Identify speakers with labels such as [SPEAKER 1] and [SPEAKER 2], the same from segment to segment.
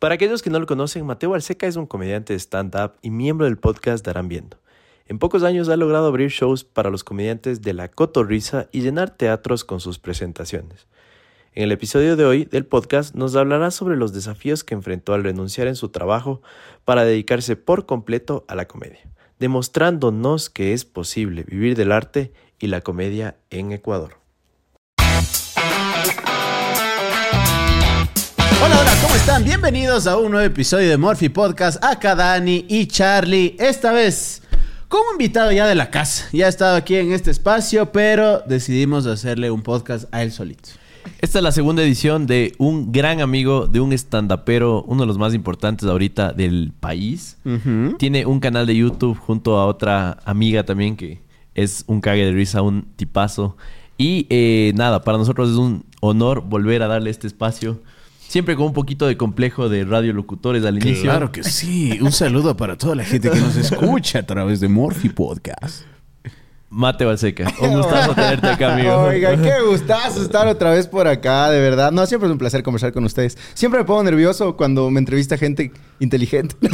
[SPEAKER 1] Para aquellos que no lo conocen, Mateo Alseca es un comediante de stand-up y miembro del podcast Darán Viendo. En pocos años ha logrado abrir shows para los comediantes de la cotorrisa y llenar teatros con sus presentaciones. En el episodio de hoy del podcast nos hablará sobre los desafíos que enfrentó al renunciar en su trabajo para dedicarse por completo a la comedia, demostrándonos que es posible vivir del arte y la comedia en Ecuador.
[SPEAKER 2] Hola, hola, ¿cómo están? Bienvenidos a un nuevo episodio de Morphy Podcast. Acá Dani y Charlie. Esta vez como invitado ya de la casa. Ya ha estado aquí en este espacio, pero decidimos hacerle un podcast a él solito.
[SPEAKER 1] Esta es la segunda edición de un gran amigo, de un estandapero, uno de los más importantes ahorita del país. Tiene un canal de YouTube junto a otra amiga también que es un cague de risa, un tipazo. Y eh, nada, para nosotros es un honor volver a darle este espacio. Siempre con un poquito de complejo de radiolocutores al inicio.
[SPEAKER 2] Claro que sí. Un saludo para toda la gente que nos escucha a través de Morphy Podcast.
[SPEAKER 1] Mate Balseca. Un gustazo tenerte acá, amigo.
[SPEAKER 3] Oiga, qué gustazo estar otra vez por acá, de verdad. No, siempre es un placer conversar con ustedes. Siempre me pongo nervioso cuando me entrevista gente inteligente.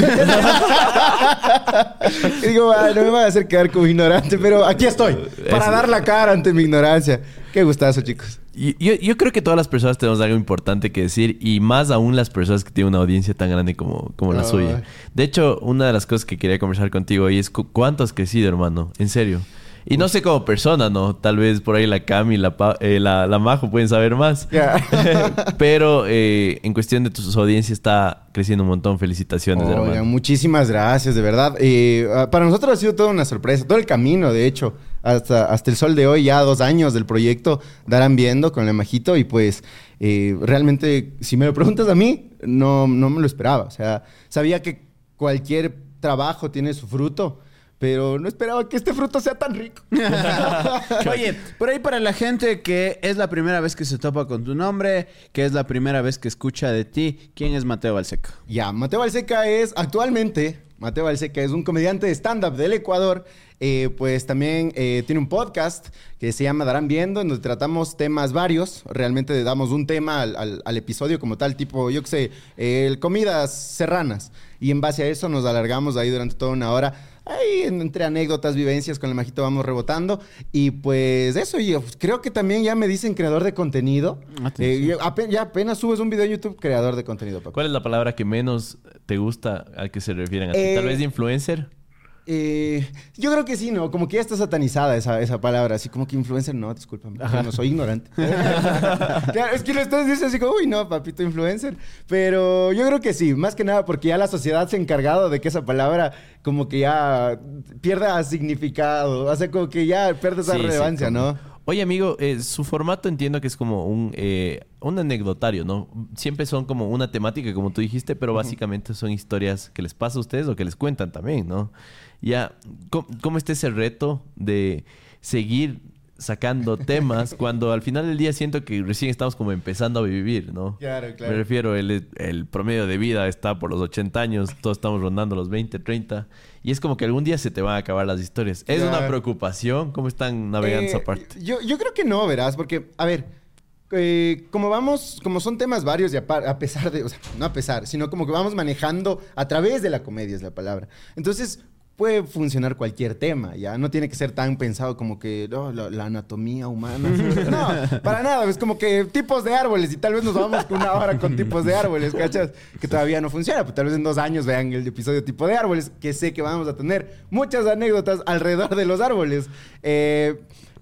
[SPEAKER 3] y digo, "Ay, no me van a hacer quedar como ignorante, pero aquí estoy, para dar la cara ante mi ignorancia. Qué gustazo, chicos.
[SPEAKER 1] Yo, yo creo que todas las personas tenemos algo importante que decir y más aún las personas que tienen una audiencia tan grande como, como la suya. De hecho, una de las cosas que quería conversar contigo hoy es cu- cuánto has crecido, hermano. En serio. Y no sé como persona, ¿no? Tal vez por ahí la Cami y la, eh, la, la Majo pueden saber más. Pero eh, en cuestión de tus audiencias está creciendo un montón. Felicitaciones,
[SPEAKER 3] Oigan,
[SPEAKER 1] hermano.
[SPEAKER 3] muchísimas gracias, de verdad. Eh, ah, para nosotros ha sido toda una sorpresa, todo el camino, de hecho, hasta, hasta el sol de hoy, ya dos años del proyecto Darán Viendo con la Majito y pues eh, realmente, si me lo preguntas a mí, no, no me lo esperaba. O sea, sabía que cualquier trabajo tiene su fruto, pero no esperaba que este fruto sea tan rico.
[SPEAKER 2] Oye, por ahí para la gente que es la primera vez que se topa con tu nombre, que es la primera vez que escucha de ti, ¿quién es Mateo Balseca?
[SPEAKER 3] Ya, Mateo Balseca es actualmente, Mateo Balseca es un comediante de stand-up del Ecuador. eh, pues también eh, tiene un podcast que se llama Darán Viendo, en donde tratamos temas varios. Realmente damos un tema al, al- al episodio como tal, tipo, yo qué sé, eh, comidas serranas. Y en base a eso nos alargamos ahí durante toda una hora. Ahí en- entre anécdotas, vivencias con el majito vamos rebotando. Y pues eso, y pues, creo que también ya me dicen creador de contenido. Eh, yo ya apenas subes un video a YouTube, creador de contenido, Paco.
[SPEAKER 1] ¿Cuál es la palabra que menos te gusta al que se refieren a ti?
[SPEAKER 3] Eh,
[SPEAKER 1] Tal vez de influencer.
[SPEAKER 3] Eh, yo creo que sí, ¿no? Como que ya está satanizada esa, esa palabra. Así como que influencer, no, discúlpame. yo no soy ignorante. claro, es que lo estás diciendo así como, uy, no, papito influencer. Pero yo creo que sí, más que nada porque ya la sociedad se ha encargado de que esa palabra como que ya pierda significado. O sea, como que ya pierde esa
[SPEAKER 1] Sí, sí,
[SPEAKER 3] relevancia,
[SPEAKER 1] como-
[SPEAKER 3] ¿no?
[SPEAKER 1] Oye, amigo, eh, su formato entiendo que es como un, eh, un anecdotario, ¿no? Siempre son como una temática, como tú dijiste, pero básicamente son historias que les pasa a ustedes o que les cuentan también, ¿no? Ya, ¿cómo, cómo está ese reto de seguir sacando temas cuando al final del día siento que recién estamos como empezando a vivir, ¿no?
[SPEAKER 3] Claro, claro.
[SPEAKER 1] Me refiero, el, el promedio de vida está por los 80 años, todos estamos rondando los 20, 30, y es como que algún día se te van a acabar las historias. ¿Es una preocupación? ¿Cómo están navegando
[SPEAKER 3] Eh,
[SPEAKER 1] esa parte?
[SPEAKER 3] Yo, yo creo que no, verás, porque, a ver, eh, como vamos, como son temas varios y a, a pesar de, o sea, no a pesar, sino como que vamos manejando a través de la comedia, es la palabra. Entonces, puede funcionar cualquier tema, ¿ya? No tiene que ser tan pensado como que, la, la anatomía humana. No, para nada, es como que tipos de árboles y tal vez nos vamos con una hora con tipos de árboles, ¿cachas? Que todavía no funciona, pues tal vez en dos años vean el episodio tipo de árboles, que sé que vamos a tener muchas anécdotas alrededor de los árboles. Eh,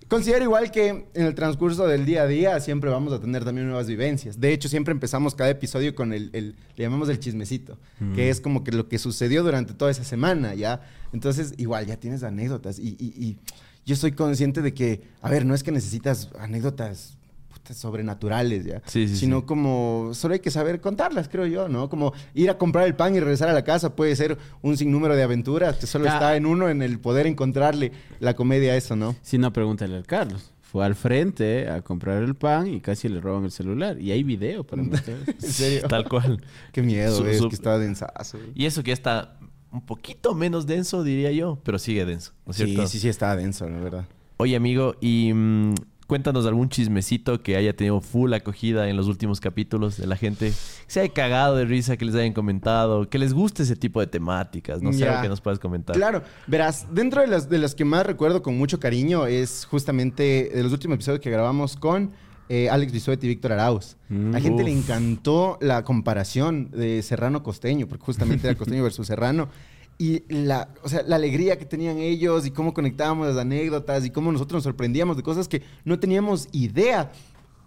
[SPEAKER 3] Considero igual que en el transcurso del día a día siempre vamos a tener también nuevas vivencias. De hecho, siempre empezamos cada episodio con el, el- le llamamos el chismecito, que es como que lo que sucedió durante toda esa semana, ¿ya? Entonces, igual, ya tienes anécdotas y, y- y yo soy consciente de que, a ver, no es que necesitas anécdotas sobrenaturales, ¿ya?
[SPEAKER 1] Sí, sí,
[SPEAKER 3] Sino
[SPEAKER 1] sí.
[SPEAKER 3] como, solo hay que saber contarlas, creo yo, ¿no? Como ir a comprar el pan y regresar a la casa puede ser un sinnúmero de aventuras que solo está en uno, en el poder encontrarle la comedia a eso, ¿no?
[SPEAKER 2] Si no, pregúntale al Carlos. Fue al frente a comprar el pan y casi le roban el celular. Y hay video para mostrar.
[SPEAKER 3] En serio.
[SPEAKER 1] Tal cual.
[SPEAKER 3] Qué miedo,
[SPEAKER 1] Su-
[SPEAKER 3] es
[SPEAKER 1] su-
[SPEAKER 3] que está densazo. güey.
[SPEAKER 1] Y eso que ya está un poquito menos denso, diría yo, pero sigue denso, ¿no es
[SPEAKER 3] Sí,
[SPEAKER 1] cierto?
[SPEAKER 3] sí, sí, está denso, la verdad.
[SPEAKER 1] Oye, amigo, y mm, cuéntanos algún chismecito que haya tenido full acogida en los últimos capítulos de la gente. Que se haya cagado de risa, que les hayan comentado, que les guste ese tipo de temáticas. No sé
[SPEAKER 3] Ya.
[SPEAKER 1] lo que nos puedas comentar.
[SPEAKER 3] Claro, verás, dentro de las, de las que más recuerdo con mucho cariño es justamente de los últimos episodios que grabamos con eh, Alex Bisuet y Víctor Arauz.
[SPEAKER 2] Mm.
[SPEAKER 3] A gente le encantó la comparación de Serrano Costeño, porque justamente era Costeño versus Serrano. Y la, o sea, la alegría que tenían ellos y cómo conectábamos las anécdotas y cómo nosotros nos sorprendíamos de cosas que no teníamos idea.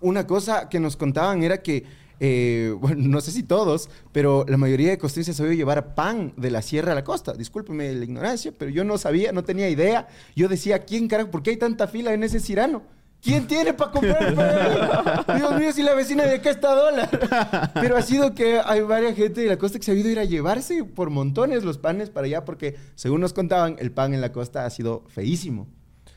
[SPEAKER 3] Una cosa que nos contaban era que, eh, bueno, no sé si todos, pero la mayoría de costeños sabía llevar pan de la sierra a la costa. Discúlpeme la ignorancia, pero yo no sabía, no tenía idea. Yo decía, ¿quién carajo? ¿Por qué hay tanta fila en ese cirano? ¿Quién tiene para comprar? Dios mío, si la vecina de acá está a dólar. Pero ha sido que hay varias gente de la costa que se ha ido a ir a llevarse por montones los panes para allá porque, según nos contaban, el pan en la costa ha sido feísimo.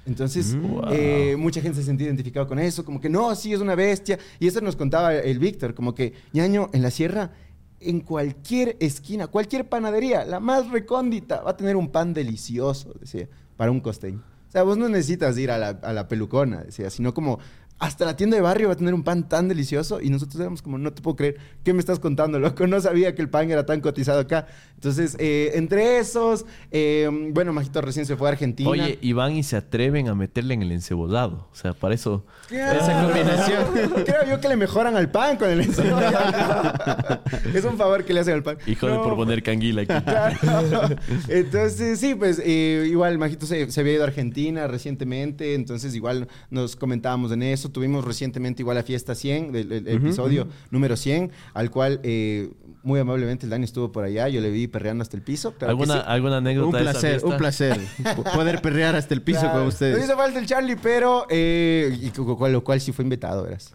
[SPEAKER 3] Entonces,
[SPEAKER 1] Wow.
[SPEAKER 3] eh, mucha gente se sentía identificado con eso, como que no, sí, es una bestia. Y eso nos contaba el Víctor, como que, ñaño, en la sierra, en cualquier esquina, cualquier panadería, la más recóndita, va a tener un pan delicioso, decía, para un costeño. O sea, vos no necesitas ir a la, a la pelucona, decía, sino como hasta la tienda de barrio va a tener un pan tan delicioso y nosotros éramos como, no te puedo creer, ¿qué me estás contando, loco? No sabía que el pan era tan cotizado acá. Entonces, eh, entre esos, eh, bueno, Majito recién se fue a Argentina.
[SPEAKER 1] Oye, y van y se atreven a meterle en el encebodado. O sea, para eso...
[SPEAKER 3] Esa combinación. Creo yo que le mejoran al pan con el encebollado. es un favor que le hacen al pan.
[SPEAKER 1] Hijo de por poner canguila aquí.
[SPEAKER 3] Claro. Entonces, sí, pues eh, igual Majito se, se había ido a Argentina recientemente, entonces igual nos comentábamos en eso. Tuvimos recientemente igual la fiesta 100, del el episodio número 100, al cual eh, muy amablemente el Dani estuvo por allá, yo le vi perreando hasta el piso. claro
[SPEAKER 1] ¿Alguna,
[SPEAKER 3] sí.
[SPEAKER 1] ¿Alguna anécdota
[SPEAKER 2] Un
[SPEAKER 1] de esa
[SPEAKER 2] placer, un placer. Poder perrear hasta el piso
[SPEAKER 3] Claro.
[SPEAKER 2] con ustedes.
[SPEAKER 3] hizo falta el Charlie, pero... eh, y con, con lo cual sí fue invitado, verás.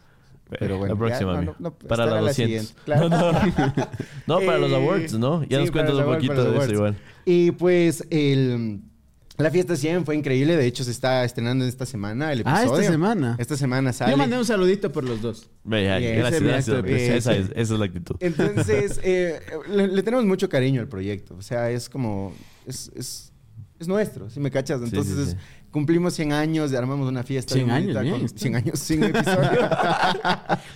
[SPEAKER 3] Pero bueno,
[SPEAKER 1] la próxima,
[SPEAKER 3] ya, no,
[SPEAKER 1] amigo.
[SPEAKER 3] no, no,
[SPEAKER 1] para la
[SPEAKER 3] era
[SPEAKER 1] 200.
[SPEAKER 3] siguiente, claro.
[SPEAKER 1] No, no. No, para los
[SPEAKER 3] Eh,
[SPEAKER 1] awards, ¿no? Ya
[SPEAKER 3] sí,
[SPEAKER 1] nos cuentas un
[SPEAKER 3] awards,
[SPEAKER 1] poquito de eso igual.
[SPEAKER 3] Y pues el... La fiesta 100 fue increíble. De hecho, se está estrenando esta semana el
[SPEAKER 2] Ah,
[SPEAKER 3] episodio.
[SPEAKER 2] esta semana.
[SPEAKER 3] Esta semana sale.
[SPEAKER 2] Yo mandé un saludito por los dos.
[SPEAKER 1] Gracias, gracias, esa, es, esa es la actitud.
[SPEAKER 3] Entonces, eh, le, le tenemos mucho cariño al proyecto. O sea, es como... Es, es, es nuestro, si me cachas. Entonces,
[SPEAKER 1] sí,
[SPEAKER 3] es-
[SPEAKER 1] sí.
[SPEAKER 3] Cumplimos 100 años y armamos una fiesta.
[SPEAKER 2] 100
[SPEAKER 3] bien
[SPEAKER 2] años, bien,
[SPEAKER 3] con
[SPEAKER 2] está.
[SPEAKER 3] 100 años, 100 episodios.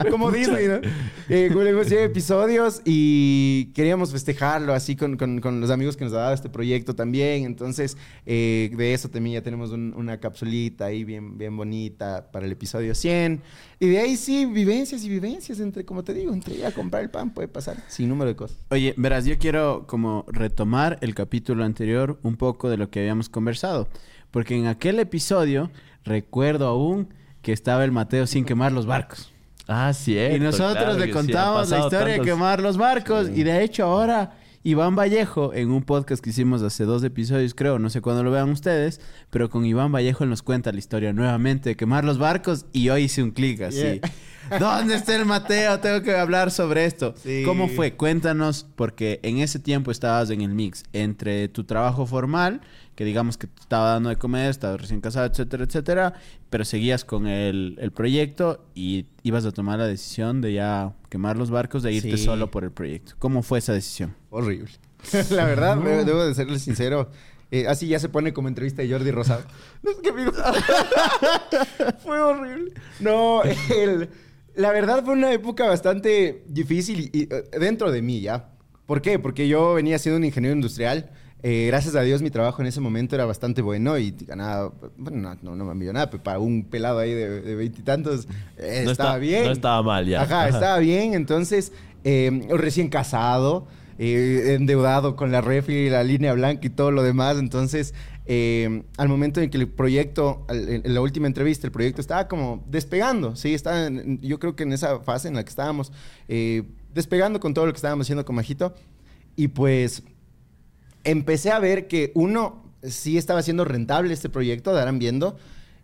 [SPEAKER 3] como Disney, ¿no? Eh, cumplimos 100 episodios y queríamos festejarlo así con, con- con los amigos que nos ha dado este proyecto también. Entonces, eh, de eso también ya tenemos un- una capsulita ahí bien, bien bonita para el episodio 100. Y de ahí sí, vivencias y vivencias entre, como te digo, entre ir a comprar el pan puede pasar sin número de cosas.
[SPEAKER 2] Oye, verás, yo quiero como retomar el capítulo anterior un poco de lo que habíamos conversado. Porque en aquel episodio recuerdo aún que estaba el Mateo sin quemar los barcos.
[SPEAKER 1] Ah, cierto.
[SPEAKER 2] y nosotros
[SPEAKER 1] claro
[SPEAKER 2] le
[SPEAKER 1] sí,
[SPEAKER 2] contamos la historia de quemar los barcos. Y de hecho ahora Iván Vallejo, en un podcast que hicimos hace dos episodios, creo, no sé cuándo lo vean ustedes, pero con Iván Vallejo nos cuenta la historia nuevamente de quemar los barcos y hoy hice un clic así. ¿Dónde está el Mateo? Tengo que hablar sobre esto.
[SPEAKER 3] Sí.
[SPEAKER 2] ¿Cómo fue? Cuéntanos, porque en ese tiempo estabas en el mix entre tu trabajo formal, que digamos que te estaba dando de comer, estabas recién casado, etcétera, etcétera, pero seguías con el, el proyecto y ibas a tomar la decisión de ya quemar los barcos, de irte
[SPEAKER 3] Sí.
[SPEAKER 2] solo por el proyecto. ¿Cómo fue esa decisión?
[SPEAKER 3] Horrible. La verdad, debo, debo de serle sincero. eh, así ya se pone como entrevista de Jordi Rosado. No qué amigo. fue horrible. No, el- la verdad fue una época bastante difícil y, y, eh, dentro de mí ya. ¿Por qué? Porque yo venía siendo un ingeniero industrial. Eh, gracias a Dios mi trabajo en ese momento era bastante bueno y ganaba, bueno, no, no, me millonada, pero para un pelado ahí de veintitantos eh,
[SPEAKER 1] No
[SPEAKER 3] estaba
[SPEAKER 1] está-
[SPEAKER 3] bien.
[SPEAKER 1] no estaba mal ya.
[SPEAKER 3] Ajá,
[SPEAKER 1] Ajá.
[SPEAKER 3] estaba bien. Entonces, eh, recién casado, eh, endeudado con la refri, la línea blanca y todo lo demás. Entonces, eh, al momento en que el proyecto, en la última entrevista, el proyecto estaba como despegando. Sí, estaba en- en- yo creo que en esa fase en la que estábamos eh, despegando con todo lo que estábamos haciendo con Majito. Y pues empecé a ver que uno sí estaba siendo rentable este proyecto, darán viendo,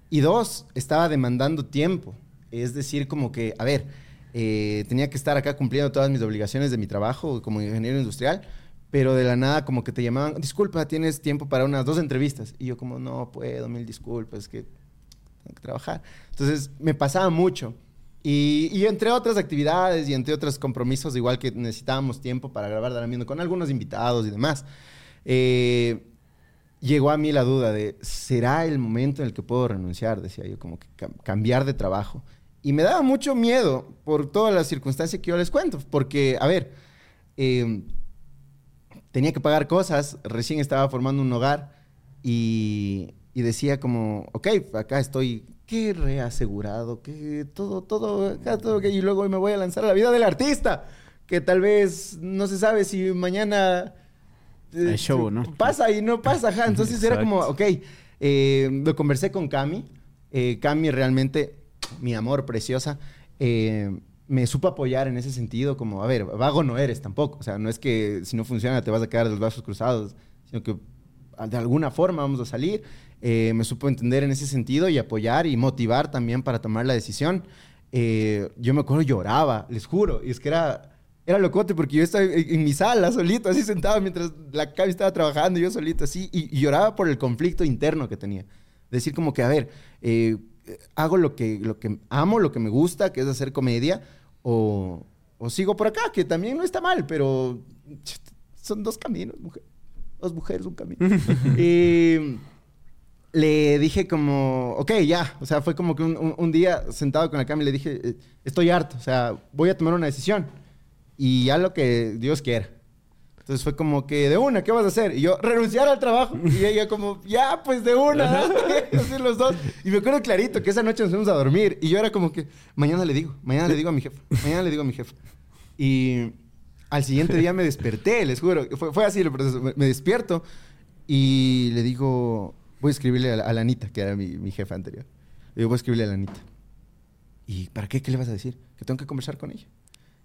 [SPEAKER 3] y dos, estaba demandando tiempo. Es decir, como que, a ver, eh, tenía que estar acá cumpliendo todas mis obligaciones de mi trabajo como ingeniero industrial, pero de la nada como que te llamaban, disculpa, tienes tiempo para unas dos entrevistas. Y yo como, no puedo, mil disculpas, que tengo que trabajar. Entonces me pasaba mucho. Y, y entre otras actividades y entre otros compromisos, igual que necesitábamos tiempo para grabar Darán Viendo con algunos invitados y demás. Eh, llegó a mí la duda de, ¿será el momento en el que puedo renunciar? Decía yo, como que cam- cambiar de trabajo. Y me daba mucho miedo por todas las circunstancias que yo les cuento, porque, a ver, eh, tenía que pagar cosas, recién estaba formando un hogar y, decía como, ok, acá estoy, qué reasegurado, que todo, todo, acá todo, y luego me voy a lanzar a la vida del artista, que tal vez no se sabe si mañana... eh,
[SPEAKER 2] show, ¿no?
[SPEAKER 3] Pasa y no pasa, ajá. Entonces era como, ok, eh, lo conversé con Cami. Eh, Cami realmente, mi amor preciosa, eh, me supo apoyar en ese sentido, como, a ver, vago no eres tampoco. O sea, no es que si no funciona te vas a quedar de los brazos cruzados, sino que de alguna forma vamos a salir. Eh, me supo entender en ese sentido y apoyar y motivar también para tomar la decisión. Eh, yo me acuerdo lloraba, les juro, y es que era... Era locote porque yo estaba en, mi sala solito, así sentado mientras la Cami estaba trabajando, yo solito así, y, y lloraba por el conflicto interno que tenía. Decir como que, a ver, eh, hago lo que, lo que amo, lo que me gusta, que es hacer comedia, o, o sigo por acá, que también no está mal, pero son dos caminos, mujer. Dos mujeres, un camino. y le dije como, ok, ya. O sea, fue como que un, un- un día sentado con la Cami le dije, eh, estoy harto, o sea, voy a tomar una decisión. Y ya lo que Dios quiera. Entonces fue como que, de una, ¿qué vas a hacer? Y yo, renunciar al trabajo. Y ella como, ya, pues de una. Así los dos. Y me acuerdo clarito que esa noche nos fuimos a dormir. Y yo era como que, mañana le digo, mañana le digo a mi jefe, mañana le digo a mi jefe. Y al siguiente día me desperté, les juro. Fue, fue así el proceso. Me, me despierto y le digo, voy a escribirle a la, a la Anita, que era mi, mi jefa anterior. Le digo, voy a escribirle a la Anita. ¿Y para qué? ¿Qué le vas a decir? Que tengo que conversar con ella.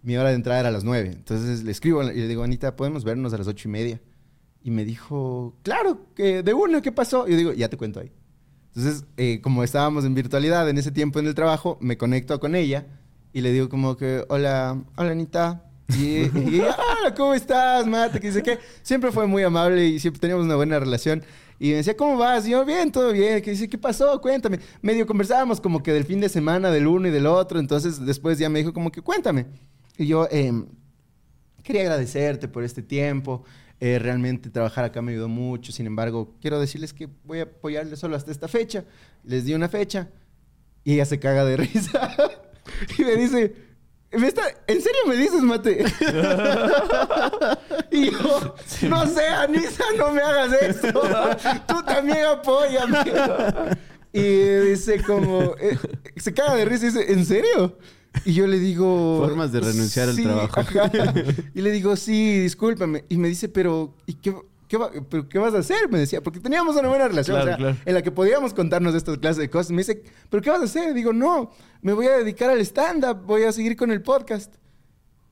[SPEAKER 3] Mi hora de entrada era a las nueve. Entonces le escribo y le digo, Anita, ¿podemos vernos a las ocho y media? Y me dijo, claro, que de una, ¿qué pasó? Y yo digo, ya te cuento ahí. Entonces, eh, como estábamos en virtualidad en ese tiempo en el trabajo, me conecto con ella y le digo como que, hola, hola Anita. Y, y hola, ¿cómo estás, Mate? Que dice que siempre fue muy amable y siempre teníamos una buena relación. Y me decía, ¿cómo vas? Yo, bien, todo bien. Que dice, ¿qué pasó? Cuéntame. Medio conversábamos como que del fin de semana, del uno y del otro. Entonces, después ya me dijo como que, cuéntame. Y yo, em, quería agradecerte por este tiempo. Eh, realmente trabajar acá me ayudó mucho. Sin embargo, quiero decirles que voy a apoyarles solo hasta esta fecha. Les di una fecha y ella se caga de risa. y me dice, ¿Me está- ¿en serio me dices, Mate? y yo, no sé, Anisa, no me hagas esto. Tú también apóyame. y dice como, eh, se caga de risa y dice, ¿en serio? Y yo le digo...
[SPEAKER 2] Formas de renunciar al
[SPEAKER 3] "Sí,
[SPEAKER 2] trabajo".
[SPEAKER 3] ajá". Y le digo, sí, discúlpame. Y me dice, pero, ¿y qué, qué va- pero qué vas a hacer? Me decía, porque teníamos una buena relación,
[SPEAKER 1] Claro,
[SPEAKER 3] o sea,
[SPEAKER 1] claro.
[SPEAKER 3] en la que podíamos contarnos de estas clases de cosas. Me dice, ¿pero qué vas a hacer? Digo, no, me voy a dedicar al stand-up, voy a seguir con el podcast.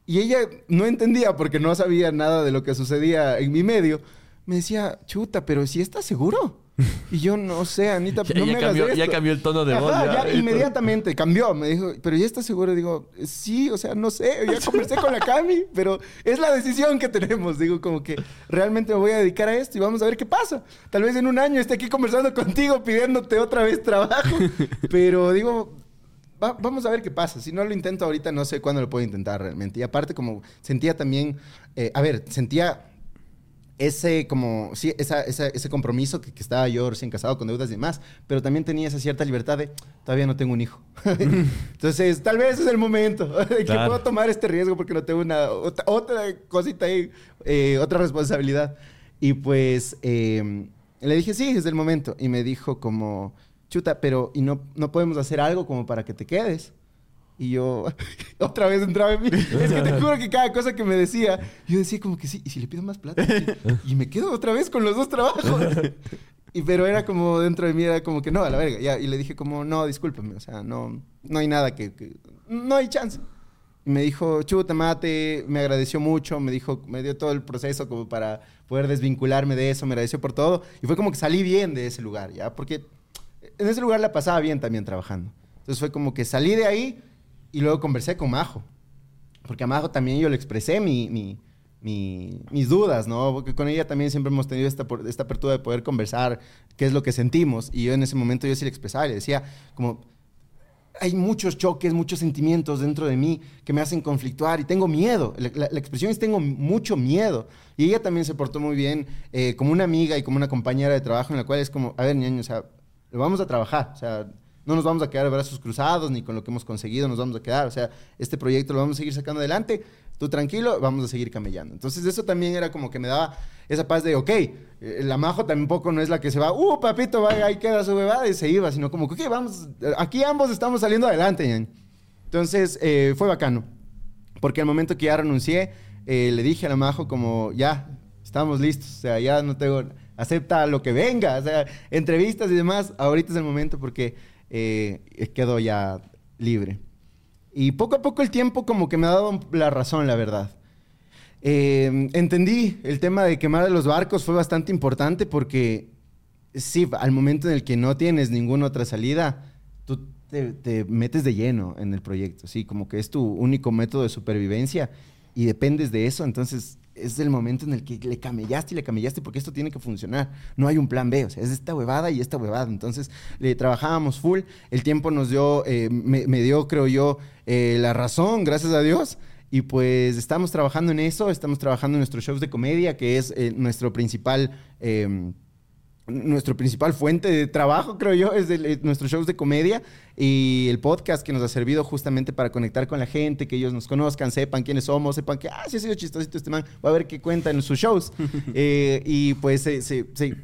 [SPEAKER 3] Y ella no entendía porque no sabía nada de lo que sucedía en mi medio. Me decía, chuta, pero si estás seguro. Y yo no sé, Anita,
[SPEAKER 1] Ya,
[SPEAKER 3] no
[SPEAKER 1] ya
[SPEAKER 3] me hagas
[SPEAKER 1] cambió,
[SPEAKER 3] esto.
[SPEAKER 1] ya cambió el tono de voz. Ya.
[SPEAKER 3] ya inmediatamente cambió. Me dijo, pero ya estás seguro. Digo, sí, o sea, no sé. Ya conversé con la Cami, pero es la decisión que tenemos. Digo, como que realmente me voy a dedicar a esto y vamos a ver qué pasa. Tal vez en un año esté aquí conversando contigo, pidiéndote otra vez trabajo. Pero digo, va- vamos a ver qué pasa. Si no lo intento ahorita, no sé cuándo lo puedo intentar realmente. Y aparte, como sentía también, eh, a ver, sentía ese como sí esa, esa- ese compromiso que, que estaba yo recién casado con deudas y demás pero también tenía esa cierta libertad de todavía no tengo un hijo entonces tal vez es el momento de que
[SPEAKER 1] Claro.
[SPEAKER 3] puedo tomar este riesgo porque no tengo una otra, otra cosita ahí eh, otra responsabilidad. Y pues eh, le dije sí es el momento y me dijo como chuta pero y no no podemos hacer algo como para que te quedes y yo otra vez entraba en mí. Es que te juro que cada cosa que me decía, yo decía como que sí, ¿y si le pido más plata? Y, y me quedo otra vez con los dos trabajos. Y pero era como dentro de mí, era como que no, a la verga. Ya, y le dije como, no, discúlpame, o sea, no, no hay nada que, que- no hay chance. Y me dijo, chuta, mate, me agradeció mucho, me dijo, me dio todo el proceso como para poder desvincularme de eso, me agradeció por todo. Y fue como que salí bien de ese lugar, ¿ya? Porque en ese lugar la pasaba bien también trabajando. Entonces fue como que salí de ahí y luego conversé con Majo. Porque a Majo también yo le expresé mi, mi- mi- mis dudas, ¿no? Porque con ella también siempre hemos tenido esta, esta apertura de poder conversar qué es lo que sentimos. Y yo en ese momento yo sí le expresaba le decía como... hay muchos choques, muchos sentimientos dentro de mí que me hacen conflictuar y tengo miedo. La, la- expresión es tengo mucho miedo. Y ella también se portó muy bien eh, como una amiga y como una compañera de trabajo en la cual es como, a ver, ñaño, o sea, lo vamos a trabajar. O sea, no nos vamos a quedar de brazos cruzados ni con lo que hemos conseguido nos vamos a quedar. O sea, este proyecto lo vamos a seguir sacando adelante. Tú tranquilo, vamos a seguir camellando. Entonces eso también era como que me daba esa paz de, ok, eh, la Majo tampoco no es la que se va, uh, papito, vaya, ahí queda su bebada y se iba, sino como ok, vamos, aquí ambos estamos saliendo adelante. Entonces eh, fue bacano. Porque al momento que ya renuncié, eh, le dije a la Majo como, ya, estamos listos, o sea, ya no tengo, acepta lo que venga, o sea, entrevistas y demás, ahorita es el momento porque eh, quedo ya libre. Y poco a poco el tiempo como que me ha dado la razón, la verdad. Eh, entendí el tema de quemar los barcos fue bastante importante porque sí, al momento en el que no tienes ninguna otra salida, tú te, te metes de lleno en el proyecto, sí, como que es tu único método de supervivencia y dependes de eso, entonces es el momento en el que le camellaste y le camellaste porque esto tiene que funcionar. No hay un plan B, o sea, es esta huevada y esta huevada. Entonces, le trabajábamos full, el tiempo nos dio, eh, me, dio, creo yo, eh, la razón, gracias a Dios. Y pues estamos trabajando en eso, estamos trabajando en nuestros shows de comedia, que es eh, nuestro principal... nuestro principal fuente de trabajo, creo yo, es el- eh, nuestros shows de comedia y el podcast que nos ha servido justamente para conectar con la gente, que ellos nos conozcan, sepan quiénes somos, sepan que, ah, sí ha sido chistosito este man, va a ver qué cuenta en sus shows. Eh, y pues se, se- se-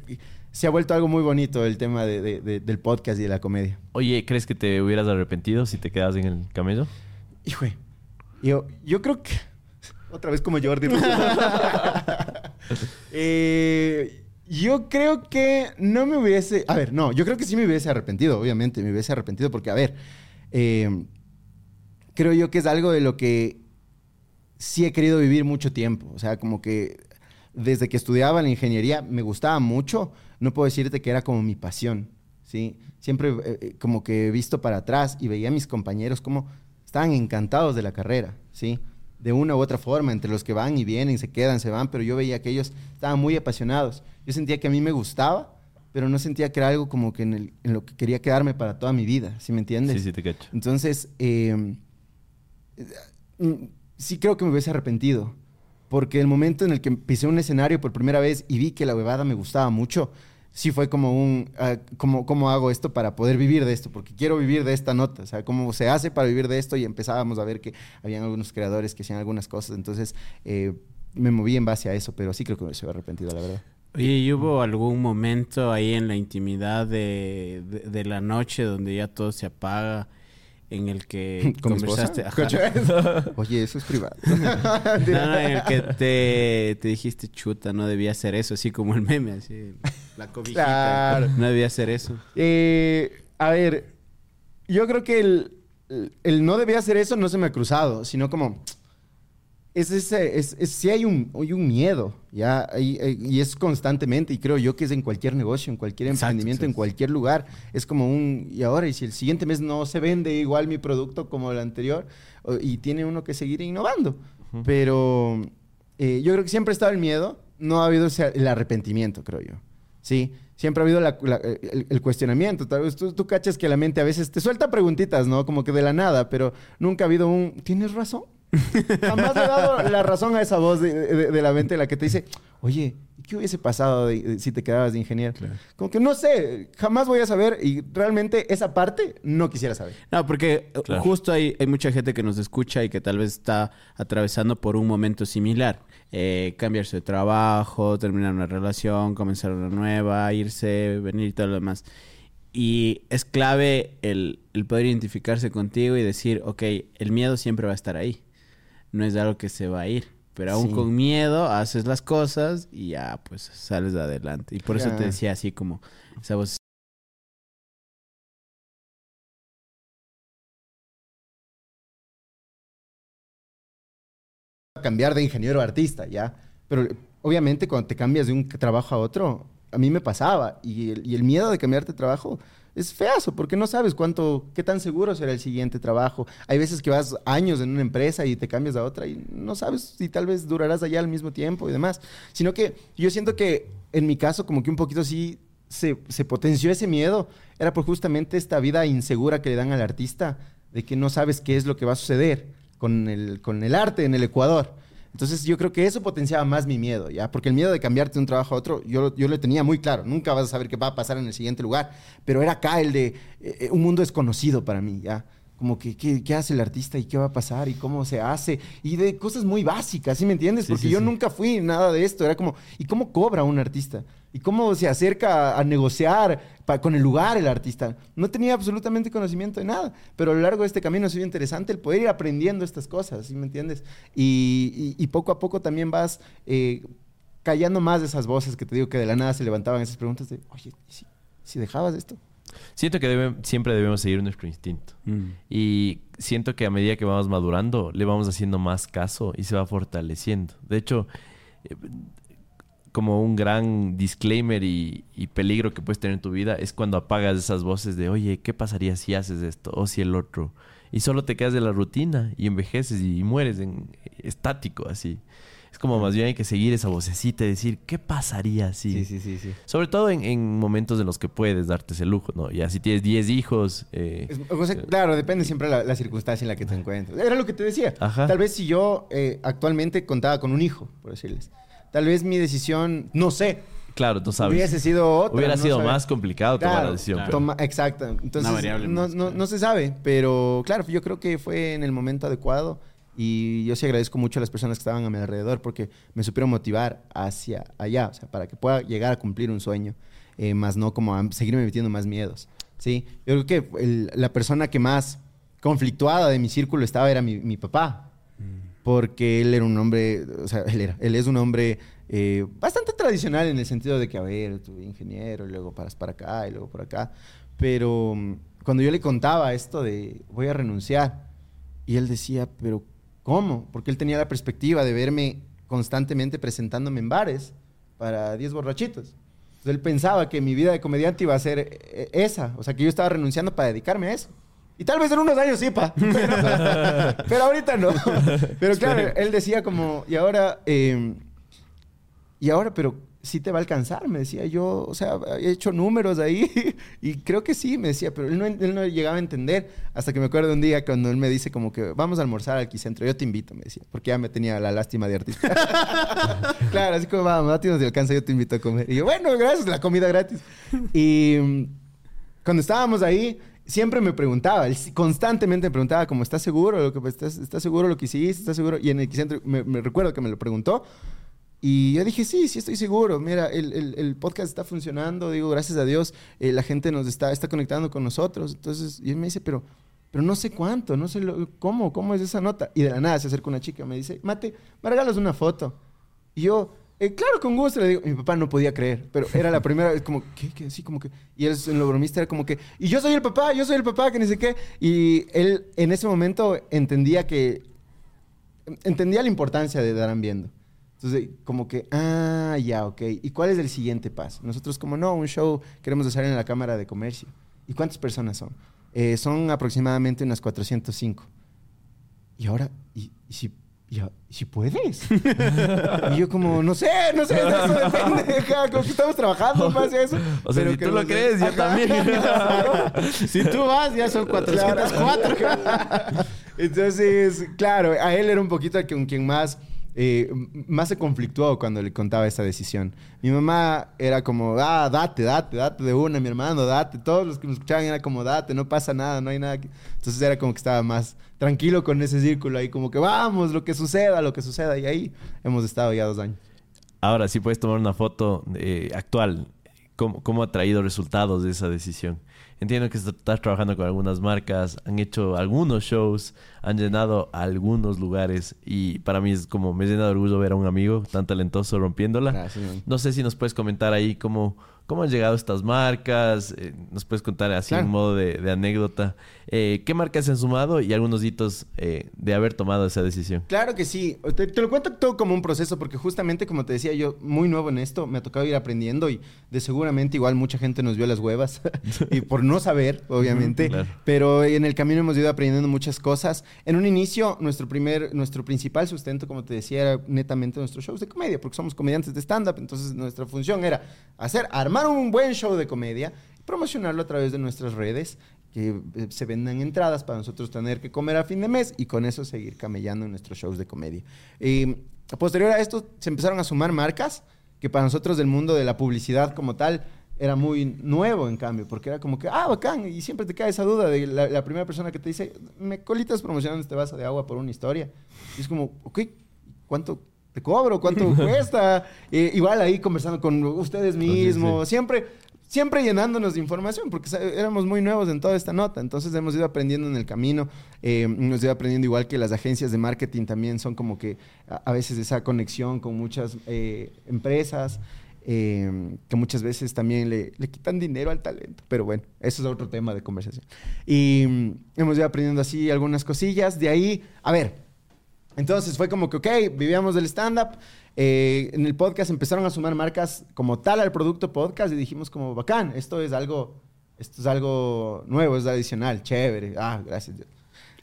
[SPEAKER 3] se ha vuelto algo muy bonito el tema de- de- de- del podcast y de la comedia.
[SPEAKER 1] Oye, ¿crees que te hubieras arrepentido si te quedas en el camello?
[SPEAKER 3] Hijo, yo, yo creo que... Otra vez como Jordi. Eh, yo creo que no me hubiese... A ver, no, yo creo que sí me hubiese arrepentido, obviamente, me hubiese arrepentido porque, a ver, eh, creo yo que es algo de lo que sí he querido vivir mucho tiempo. O sea, como que desde que estudiaba la ingeniería me gustaba mucho. No puedo decirte que era como mi pasión, ¿sí? Siempre eh, eh, como que he visto para atrás y veía a mis compañeros como estaban encantados de la carrera, ¿sí? De una u otra forma, entre los que van y vienen, se quedan, se van, pero yo veía que ellos estaban muy apasionados. Yo sentía que a mí me gustaba, pero no sentía que era algo como que en, el- en lo que quería quedarme para toda mi vida, ¿sí me entiendes?
[SPEAKER 1] Sí, sí, te cacho.
[SPEAKER 3] Entonces, eh, mm, sí creo que me hubiese arrepentido. Porque el momento en el que pisé un escenario por primera vez y vi que la huevada me gustaba mucho, sí fue como un, como, ¿cómo hago esto para poder vivir de esto? Porque quiero vivir de esta nota, o sea, ¿cómo se hace para vivir de esto? Y empezábamos a ver que habían algunos creadores que hacían algunas cosas, entonces eh, me moví en base a eso, pero sí creo que me hubiese arrepentido, la verdad.
[SPEAKER 2] Oye, ¿y hubo algún momento ahí en la intimidad de, de- de la noche donde ya todo se apaga en el que
[SPEAKER 3] ¿Con
[SPEAKER 2] conversaste? Ajá.
[SPEAKER 3] Oye, eso es privado.
[SPEAKER 2] No, no, en el que te, te dijiste chuta, no debía hacer eso, así como el meme, así, la cobijita.
[SPEAKER 3] Claro.
[SPEAKER 2] No debía hacer eso.
[SPEAKER 3] Eh, a ver, yo creo que el, el no debía hacer eso no se me ha cruzado, sino como es ese, es, es- sí hay un, hay un miedo, ya, hay- y es constantemente, y creo yo que es en cualquier negocio, en cualquier emprendimiento, en cualquier lugar, es como un, y ahora, y si el siguiente mes no se vende igual mi producto como el anterior, y tiene uno que seguir innovando, pero eh, yo creo que siempre ha estado el miedo, no ha habido ese- el arrepentimiento, creo yo. Sí, siempre ha habido la- la- el, el cuestionamiento. Tal vez tú, tú cachas que la mente a veces te suelta preguntitas, ¿no? Como que de la nada, pero nunca ha habido un, ¿tienes razón? Jamás le he dado la razón a esa voz de, de- de la mente la que te dice, oye, ¿y ¿qué hubiese pasado de- de- si te quedabas de ingeniero? Como que no sé, jamás voy a saber y realmente esa parte no quisiera saber.
[SPEAKER 2] No, porque eh,
[SPEAKER 1] Claro.
[SPEAKER 2] justo hay, hay mucha gente que nos escucha y que tal vez está atravesando por un momento similar. Eh, cambiarse de trabajo, terminar una relación, comenzar una nueva, irse, venir y todo lo demás. Y es clave el, el poder identificarse contigo y decir, ok, el miedo siempre va a estar ahí. No es algo que se va a ir. Pero aún
[SPEAKER 3] Sí.
[SPEAKER 2] con miedo haces las cosas y ya, pues sales de adelante. Y por eso te decía así como esa voz
[SPEAKER 3] cambiar de ingeniero a artista, ¿ya? Pero obviamente cuando te cambias de un trabajo a otro, a mí me pasaba. Y el, y el miedo de cambiarte de trabajo es feazo, porque no sabes cuánto, qué tan seguro será el siguiente trabajo. Hay veces que vas años en una empresa y te cambias a otra y no sabes si tal vez durarás allá al mismo tiempo y demás. Sino que yo siento que en mi caso como que un poquito sí se, se potenció ese miedo. Era por justamente esta vida insegura que le dan al artista de que no sabes qué es lo que va a suceder con el, con el arte en el Ecuador. Entonces yo creo que eso potenciaba más mi miedo, ¿ya? Porque el miedo de cambiarte de un trabajo a otro, yo, yo lo tenía muy claro. Nunca vas a saber qué va a pasar en el siguiente lugar. Pero era acá el de eh, un mundo desconocido para mí, ¿ya? Como que, ¿qué, ¿qué, hace el artista y qué va a pasar y cómo se hace? Y de cosas muy básicas, ¿sí me entiendes?
[SPEAKER 1] Sí,
[SPEAKER 3] Porque
[SPEAKER 1] sí,
[SPEAKER 3] yo
[SPEAKER 1] sí.
[SPEAKER 3] nunca fui nada de esto. Era como, ¿y cómo cobra un artista? ¿Y cómo se acerca a negociar pa- con el lugar el artista? No tenía absolutamente conocimiento de nada. Pero a lo largo de este camino ha sido interesante el poder ir aprendiendo estas cosas, ¿sí me entiendes? Y, y- y poco a poco también vas eh, callando más de esas voces que te digo que de la nada se levantaban esas preguntas de, oye, ¿y si, si dejabas esto?
[SPEAKER 1] Siento que debe- siempre debemos seguir nuestro instinto. Y siento que a medida que vamos madurando, le vamos haciendo más caso y se va fortaleciendo. De hecho, eh, como un gran disclaimer y, y peligro que puedes tener en tu vida es cuando apagas esas voces de, oye, ¿qué pasaría si haces esto o si el otro? Y solo te quedas de la rutina y envejeces y mueres en estático así. Es como más bien hay que seguir esa vocecita y decir, ¿qué pasaría si?
[SPEAKER 3] sí, sí. sí.
[SPEAKER 1] Sobre todo en, en momentos en los que puedes darte ese lujo, ¿no? Ya si tienes 10 hijos... eh,
[SPEAKER 3] Es- o sea, claro, depende siempre la, la circunstancia en la que te encuentres. Era lo que te decía.
[SPEAKER 1] Ajá.
[SPEAKER 3] Tal vez si yo eh, actualmente contaba con un hijo, por decirles. Tal vez mi decisión, no sé,
[SPEAKER 1] claro, tú sabes.
[SPEAKER 3] hubiese sido otra.
[SPEAKER 1] Hubiera
[SPEAKER 3] no
[SPEAKER 1] sido más complicado tomar
[SPEAKER 3] Claro,
[SPEAKER 1] la decisión.
[SPEAKER 3] toma- exacto. Entonces,
[SPEAKER 2] Una variable
[SPEAKER 3] no,
[SPEAKER 2] más,
[SPEAKER 3] no-
[SPEAKER 2] claro.
[SPEAKER 3] no se sabe, pero claro, yo creo que fue en el momento adecuado y yo sí agradezco mucho a las personas que estaban a mi alrededor porque me supieron motivar hacia allá, o sea, para que pueda llegar a cumplir un sueño, eh, más no como a seguirme metiendo más miedos. ¿sí? Yo creo que el- la persona que más conflictuada de mi círculo estaba era mi, mi papá, porque él era un hombre, o sea, él, era, él es un hombre eh, bastante tradicional en el sentido de que, a ver, tú ingeniero, y luego paras para acá, y luego por acá. Pero mm, cuando yo le contaba esto de voy a renunciar, y él decía, pero ¿cómo? Porque él tenía la perspectiva de verme constantemente presentándome en bares para 10 borrachitos. Entonces él pensaba que mi vida de comediante iba a ser eh, esa, o sea, que yo estaba renunciando para dedicarme a eso. Y tal vez en unos años sí, pa. Pero, pero ahorita no. Pero claro, él decía como, y ahora, eh, y ahora, pero sí te va a alcanzar, me decía yo, o sea, he hecho números ahí y creo que sí, me decía, pero él no, él no llegaba a entender hasta que me acuerdo un día cuando él me dice como que vamos a almorzar al Quicentro, yo te invito, me decía, porque ya me tenía la lástima de artista. claro, así como vamos, a ti no te alcanza, yo te invito a comer. Y yo, bueno, gracias, la comida gratis. Y mm, cuando estábamos ahí, siempre me preguntaba, constantemente me preguntaba como, ¿estás seguro? Lo que, ¿estás, ¿Estás seguro lo que hiciste? ¿Estás seguro? Y en el Quicentro me, me recuerdo que me lo preguntó. Y yo dije, sí, sí estoy seguro. Mira, el, el- el podcast está funcionando. Digo, gracias a Dios, eh, la gente nos está, está conectando con nosotros. Entonces, y él me dice, pero, pero no sé cuánto, no sé lo- cómo, cómo es esa nota. Y de la nada se acerca una chica y me dice, Mate, me regalas una foto. Y yo, "Eh, claro, con gusto. Le digo, mi papá no podía creer, pero era la primera vez como, ¿qué? ¿Qué? Así como que... Y él en lo bromista era como que, y yo soy el papá, yo soy el papá, que ni sé qué. Y él en ese momento entendía que entendía la importancia de Darán Viendo. Entonces, como que, ah, ya, ok. ¿Y cuál es el siguiente paso? Nosotros, como no, un show queremos hacer en la Cámara de Comercio. ¿Y cuántas personas son? Eh, son aproximadamente unas 405. Y ahora, ¿y, y si, y a- y si puedes? y yo como, no sé, no sé, de eso depende. ajá, Como que estamos trabajando más y eso.
[SPEAKER 1] O sea,
[SPEAKER 3] pero
[SPEAKER 1] si tú lo crees, yo también.
[SPEAKER 2] Si tú vas, ya son 404.
[SPEAKER 3] Entonces, claro, a él era un poquito con quien más, eh, más se conflictuó cuando le contaba esta decisión. Mi mamá era como, ah, date, date, date de una, mi hermano, date. Todos los que nos escuchaban era como, date, no pasa nada, no hay nada. que-". Entonces era como que estaba más tranquilo con ese círculo ahí, como que vamos, lo que suceda, lo que suceda. Y ahí hemos estado ya dos años.
[SPEAKER 1] Ahora sí puedes tomar una foto eh, actual. ¿Cómo, ¿Cómo ha traído resultados de esa decisión? Entiendo que estás trabajando con algunas marcas, han hecho algunos shows, han llenado algunos lugares y para mí es como me llena de orgullo ver a un amigo tan talentoso rompiéndola.
[SPEAKER 3] Gracias.
[SPEAKER 1] No sé si nos puedes comentar ahí cómo, cómo han llegado estas marcas, eh, nos puedes contar así
[SPEAKER 3] Claro.
[SPEAKER 1] en modo de, de anécdota. Eh, ¿Qué marcas se han sumado y algunos hitos eh, de haber tomado esa decisión?
[SPEAKER 3] Claro que sí. Te, te lo cuento todo como un proceso porque justamente como te decía yo, muy nuevo en esto, me ha tocado ir aprendiendo y de seguramente igual mucha gente nos vio las huevas y por no saber, obviamente,
[SPEAKER 1] Claro.
[SPEAKER 3] pero en el camino hemos ido aprendiendo muchas cosas. En un inicio, nuestro primer, nuestro principal sustento, como te decía, era netamente nuestros shows de comedia, porque somos comediantes de stand-up, entonces nuestra función era hacer, armar un buen show de comedia, promocionarlo a través de nuestras redes que eh, se vendan entradas para nosotros tener que comer a fin de mes y con eso seguir camellando nuestros shows de comedia. Y posterior a esto se empezaron a sumar marcas que para nosotros del mundo de la publicidad como tal era muy nuevo en cambio, porque era como que, ah, bacán, y siempre te cae esa duda de la, la primera persona que te dice, me colitas promocionando este vaso de agua por una historia. Y es como, ok, ¿cuánto te cobro? ¿Cuánto cuesta? Eh, igual ahí conversando con ustedes mismos, siempre, siempre llenándonos de información, porque éramos muy nuevos en toda esta nota, entonces hemos ido aprendiendo en el camino, eh, hemos ido aprendiendo igual que las agencias de marketing también son como que a, a veces esa conexión con muchas eh, empresas, eh, que muchas veces también le, le quitan dinero al talento, pero bueno, eso es otro tema de conversación. Y mm, hemos ido aprendiendo así algunas cosillas, de ahí, a ver, entonces fue como que, ok, vivíamos del stand-up. eh, en el podcast empezaron a sumar marcas como tal al producto podcast y dijimos como, bacán, esto es algo, esto es algo nuevo, es adicional, chévere. Ah, gracias Dios.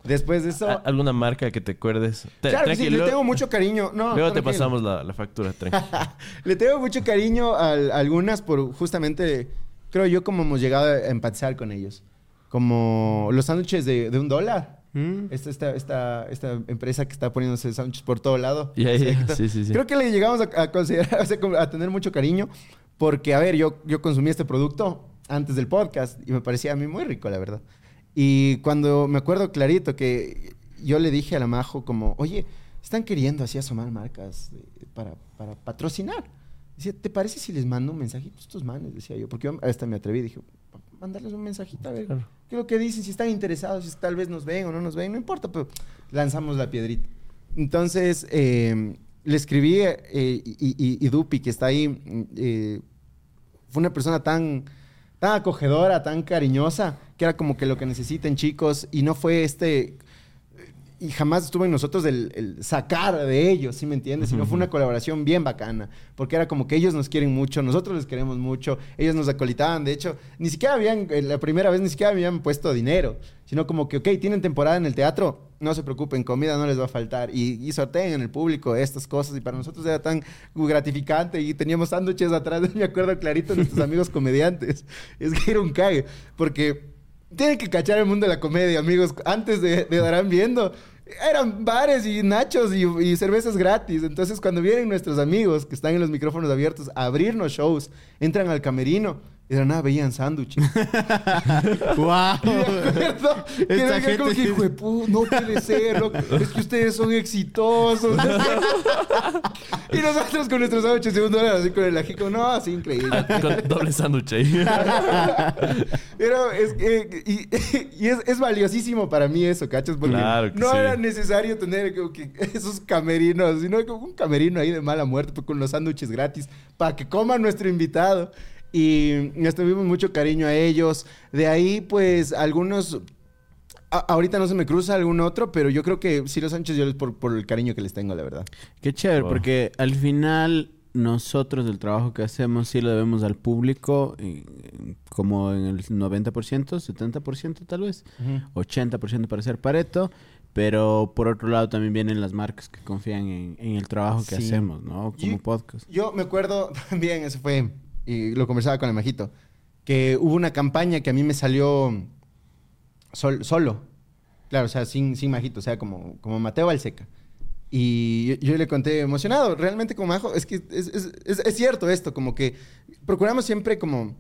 [SPEAKER 3] Después de eso...
[SPEAKER 1] ¿A- ¿Alguna marca que te acuerdes? Te-
[SPEAKER 3] claro que sí, le tengo mucho cariño. No,
[SPEAKER 1] Luego te pasamos la, la factura, tranquilo.
[SPEAKER 3] Le tengo mucho cariño a, a algunas por justamente, creo yo, como hemos llegado a empatizar con ellos. Como los sándwiches de, de un dólar.
[SPEAKER 2] Mm.
[SPEAKER 3] Esta, esta, esta, esta empresa que está poniéndose sándwiches por todo lado.
[SPEAKER 1] Sí, sí, sí.
[SPEAKER 3] Creo que le llegamos a, a considerar, o sea, como a tener mucho cariño. Porque, a ver, yo, yo consumí este producto antes del podcast y me parecía a mí muy rico, la verdad. Y cuando me acuerdo clarito que yo le dije a la Majo como, oye, están queriendo así asomar marcas para, para patrocinar. Decía, ¿te parece si les mando un mensajito a estos manes? Decía yo, porque yo hasta me atreví, dije, mandarles un mensajito a ver
[SPEAKER 1] Claro.
[SPEAKER 3] qué es lo que dicen, si están interesados, si tal vez nos ven o no nos ven, no importa, pero lanzamos la piedrita. Entonces, eh, le escribí eh, y, y- y Dupi, que está ahí, eh, fue una persona tan, tan acogedora, tan cariñosa, que era como que lo que necesiten chicos, y no fue este... Y jamás estuvo en nosotros el, el sacar de ellos, ¿sí me entiendes? Sino fue una colaboración bien bacana, porque era como que ellos nos quieren mucho, nosotros les queremos mucho, ellos nos acolitaban, de hecho, ni siquiera habían, la primera vez ni siquiera habían puesto dinero, sino como que, ok, tienen temporada en el teatro, no se preocupen, comida no les va a faltar, y, y sorteen en el público estas cosas, y para nosotros era tan gratificante, y teníamos sándwiches atrás, me acuerdo clarito, nuestros amigos comediantes, es que era un cague, porque tienen que cachar el mundo de la comedia, amigos. Antes de, de Darán viendo, eran bares y nachos y, cervezas gratis. Entonces, cuando vienen nuestros amigos que están en los micrófonos abiertos a abrirnos shows, entran al camerino y de la nada veían sándwiches.
[SPEAKER 2] ¡Wow!
[SPEAKER 3] Y me acuerdo
[SPEAKER 2] Esta
[SPEAKER 3] era como
[SPEAKER 2] gente-
[SPEAKER 3] que, "Hijo de no puede ser, loco. es que ustedes son exitosos. y nosotros con nuestros sándwiches de un dólar, así con el ajico, no, así increíble.
[SPEAKER 1] Con doble sándwich ahí.
[SPEAKER 3] Pero es que, y, y es, es valiosísimo para mí eso, ¿cachas? Porque
[SPEAKER 1] Claro que
[SPEAKER 3] no
[SPEAKER 1] sí.
[SPEAKER 3] era necesario tener como que esos camerinos, sino como un camerino ahí de mala muerte pues, con los sándwiches gratis para que coma nuestro invitado. Y les tuvimos mucho cariño a ellos. De ahí, pues, algunos... a- ahorita no se me cruza algún otro, pero yo creo que los Sánchez yo les por, por el cariño que les tengo, la verdad.
[SPEAKER 2] Qué chévere, porque al final nosotros del trabajo que hacemos sí lo debemos al público, y, como en el 90%, 70% tal vez, 80% para ser Pareto, pero por otro lado también vienen las marcas que confían en, en el trabajo que
[SPEAKER 3] Sí.
[SPEAKER 2] hacemos, ¿no? Como
[SPEAKER 3] Y-
[SPEAKER 2] podcast.
[SPEAKER 3] Yo me acuerdo también, eso fue, y lo conversaba con el Majito, que hubo una campaña que a mí me salió sol- solo. Claro, o sea, sin, sin Majito, o sea, como, como Mateo Balseca. Y yo, le conté emocionado, realmente como Majo, es que es- es- es cierto esto, como que procuramos siempre como...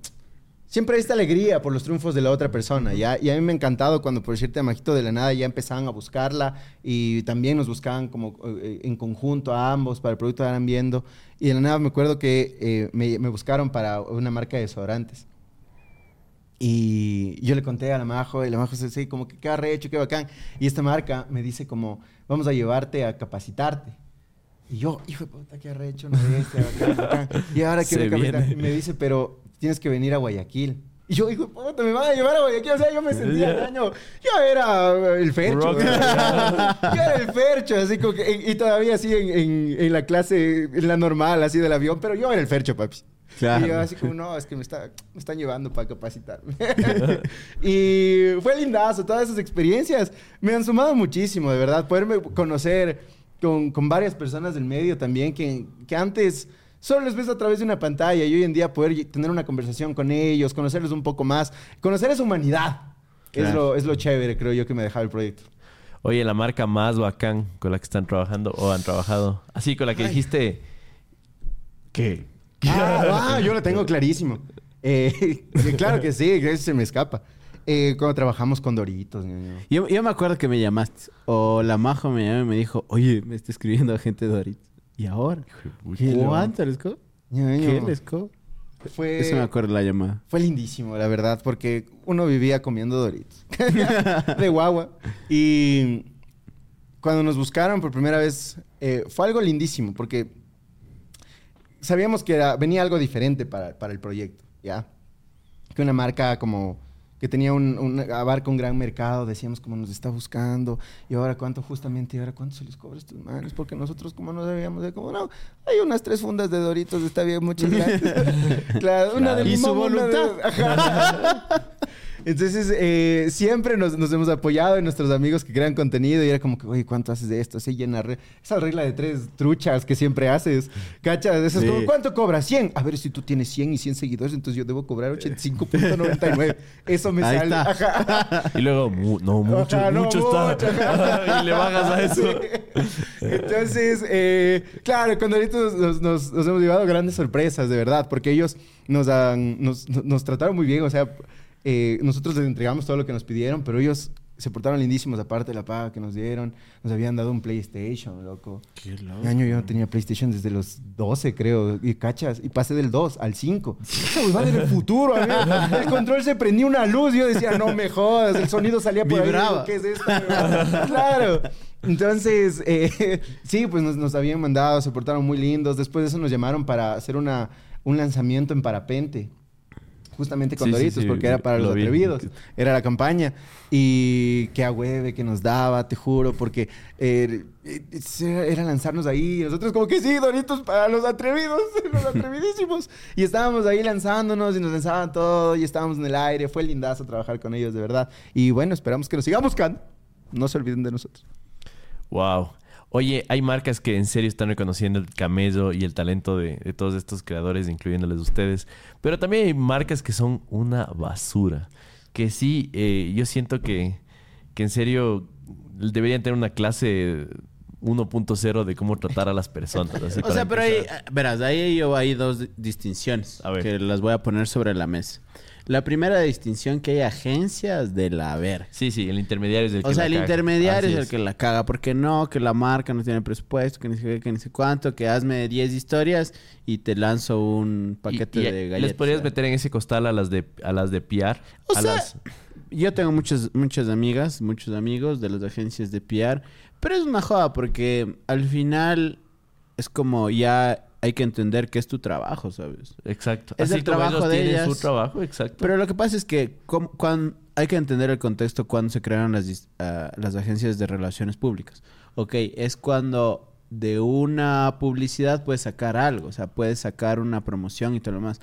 [SPEAKER 3] Siempre esta alegría por los triunfos de la otra persona, ¿ya? Y a mí me ha encantado cuando, por decirte, Majito de la nada ya empezaban a buscarla y también nos buscaban como eh, en conjunto a ambos para el producto que van viendo. Y de la nada me acuerdo que eh, me, me buscaron para una marca de desodorantes. Y yo le conté a la Majo, y la Majo se dice, como que qué arrecho, qué bacán. Y esta marca me dice como, vamos a llevarte a capacitarte. Y yo, hijo de puta, qué arrecho, no este, bacán, bacán. Y ahora quiero capacitar. Y me dice, pero tienes que venir a Guayaquil. Y yo, hijo puta, me van a llevar a Guayaquil. O sea, yo me sentía daño. Yo era el fercho. ¿verdad? yo era el fercho, así como que, y, y todavía así en, en- en la clase, en la normal, así del avión, pero yo era el fercho, papi.
[SPEAKER 2] Claro.
[SPEAKER 3] Y yo así como, no, es que me, está, me están llevando para capacitarme. y fue lindazo, todas esas experiencias me han sumado muchísimo, de verdad. Poderme conocer con, con varias personas del medio también, que, que antes solo les ves a través de una pantalla y hoy en día poder tener una conversación con ellos, conocerles un poco más, conocer esa humanidad. Es, lo, es lo chévere, creo yo, que me dejaba el proyecto.
[SPEAKER 1] Oye, la marca más bacán con la que están trabajando o han trabajado. Así, con la que
[SPEAKER 3] Ay.
[SPEAKER 1] dijiste. ¿Qué?
[SPEAKER 3] Ah, ah, yo lo tengo clarísimo. Eh, claro que sí, que se me escapa. Eh, cuando trabajamos con Doritos,
[SPEAKER 2] yo me acuerdo que me llamaste. O la Majo me llamó y me dijo, oye, me está escribiendo gente de Doritos. ¿Y ahora?
[SPEAKER 3] Qué
[SPEAKER 2] ¿Cuánto les co? ¿Qué les co?
[SPEAKER 3] Fue,
[SPEAKER 2] Eso me acuerdo la llamada.
[SPEAKER 3] fue lindísimo, la verdad, porque uno vivía comiendo Doritos. de guagua. Y cuando nos buscaron por primera vez, eh, fue algo lindísimo, porque sabíamos que era- venía algo diferente para, para el proyecto, ¿ya? Que una marca como que tenía un, un- abarca un gran mercado, decíamos como nos está buscando, y ahora cuánto justamente, y ahora cuánto se les cobra a estos manes, porque nosotros como no sabíamos, de como no, hay unas tres fundas de Doritos, está bien, muchas gracias. claro, una de.
[SPEAKER 2] Y su
[SPEAKER 3] de-
[SPEAKER 2] voluntad.
[SPEAKER 3] Ajá. Entonces, eh, siempre nos, nos hemos apoyado en nuestros amigos que crean contenido y era como que, oye, ¿cuánto haces de esto? Se llena re- esa regla de tres truchas que siempre haces. ¿Cachas? Eso es
[SPEAKER 2] Sí.
[SPEAKER 3] como, ¿cuánto cobras? 100. A ver, si tú tienes 100 y 100 seguidores, entonces yo debo cobrar 85.99. Eso me
[SPEAKER 2] Ahí
[SPEAKER 3] sale.
[SPEAKER 2] está.
[SPEAKER 3] Ajá.
[SPEAKER 1] Y luego, mu- no, mucho,
[SPEAKER 3] Ajá, no,
[SPEAKER 1] mucho
[SPEAKER 3] mucho,
[SPEAKER 1] está. y le bajas a eso.
[SPEAKER 3] Entonces, eh, claro, con Doritos nos, nos- nos hemos llevado grandes sorpresas, de verdad, porque ellos nos, han- nos, nos trataron muy bien. O sea, eh, nosotros les entregamos todo lo que nos pidieron, pero ellos se portaron lindísimos, aparte de la paga que nos dieron. Nos habían dado un PlayStation, loco.
[SPEAKER 2] Qué loco.
[SPEAKER 3] Un año yo no tenía PlayStation desde los 12, creo. Y cachas, y pasé del 2 al 5. Esa huevada era el futuro, amigo. El control se prendía una luz. Yo decía, no me jodas. El sonido salía por
[SPEAKER 2] Vibraba.
[SPEAKER 3] ahí. ¿Qué es esto? claro. Entonces, eh, sí, pues nos, nos habían mandado, se portaron muy lindos. Después de eso nos llamaron para hacer una, un lanzamiento en parapente. Justamente con
[SPEAKER 1] Sí,
[SPEAKER 3] Doritos,
[SPEAKER 1] sí,
[SPEAKER 3] porque era para
[SPEAKER 1] lo
[SPEAKER 3] los
[SPEAKER 1] vi.
[SPEAKER 3] atrevidos. Era la campaña. Y qué agüeve que nos daba, te juro, porque eh, eh, era era lanzarnos ahí. Y nosotros como que sí, Doritos para los atrevidos, los atrevidísimos. Y estábamos ahí lanzándonos y nos lanzaban todo y estábamos en el aire. Fue lindazo trabajar con ellos, de verdad. Y bueno, esperamos que nos sigan buscando. No se olviden de nosotros.
[SPEAKER 1] Wow. Oye, hay marcas que en serio están reconociendo el camello y el talento de, de todos estos creadores, incluyéndoles ustedes. Pero también hay marcas que son una basura. Que sí, eh, yo siento que, que en serio deberían tener una clase 1.0 de cómo tratar a las personas. así
[SPEAKER 2] O sea, pero ahí,
[SPEAKER 1] empezar.
[SPEAKER 2] verás, ahí yo hay dos di- distinciones
[SPEAKER 1] A ver.
[SPEAKER 2] que las voy a poner sobre la mesa. La primera distinción que hay agencias de la ver.
[SPEAKER 1] Sí, sí, el intermediario es el que
[SPEAKER 2] O sea,
[SPEAKER 1] la
[SPEAKER 2] el
[SPEAKER 1] caga.
[SPEAKER 2] intermediario
[SPEAKER 1] Así
[SPEAKER 2] es el que la caga. Porque no, que la marca no tiene presupuesto, que ni sé qué, que ni sé cuánto, que hazme 10 historias y te lanzo un paquete
[SPEAKER 1] Y- y
[SPEAKER 2] de galletas.
[SPEAKER 1] Les podrías meter en ese costal a las de, a las de PR.
[SPEAKER 2] O
[SPEAKER 1] a
[SPEAKER 2] sea,
[SPEAKER 1] las...
[SPEAKER 2] yo tengo muchas, muchas amigas, muchos amigos de las agencias de PR, pero es una joda porque al final es como ya hay que entender que es tu trabajo, ¿sabes?
[SPEAKER 1] Exacto.
[SPEAKER 2] Es
[SPEAKER 1] Así
[SPEAKER 2] el
[SPEAKER 1] como
[SPEAKER 2] trabajo
[SPEAKER 1] ellos
[SPEAKER 2] de
[SPEAKER 1] tienen
[SPEAKER 2] ellas.
[SPEAKER 1] su trabajo, exacto.
[SPEAKER 2] Pero lo que pasa es que com- cuan- hay que entender el contexto cuando se crearon las, ah, las agencias de relaciones públicas. Ok, es cuando de una publicidad puedes sacar algo, o sea, puedes sacar una promoción y todo lo demás.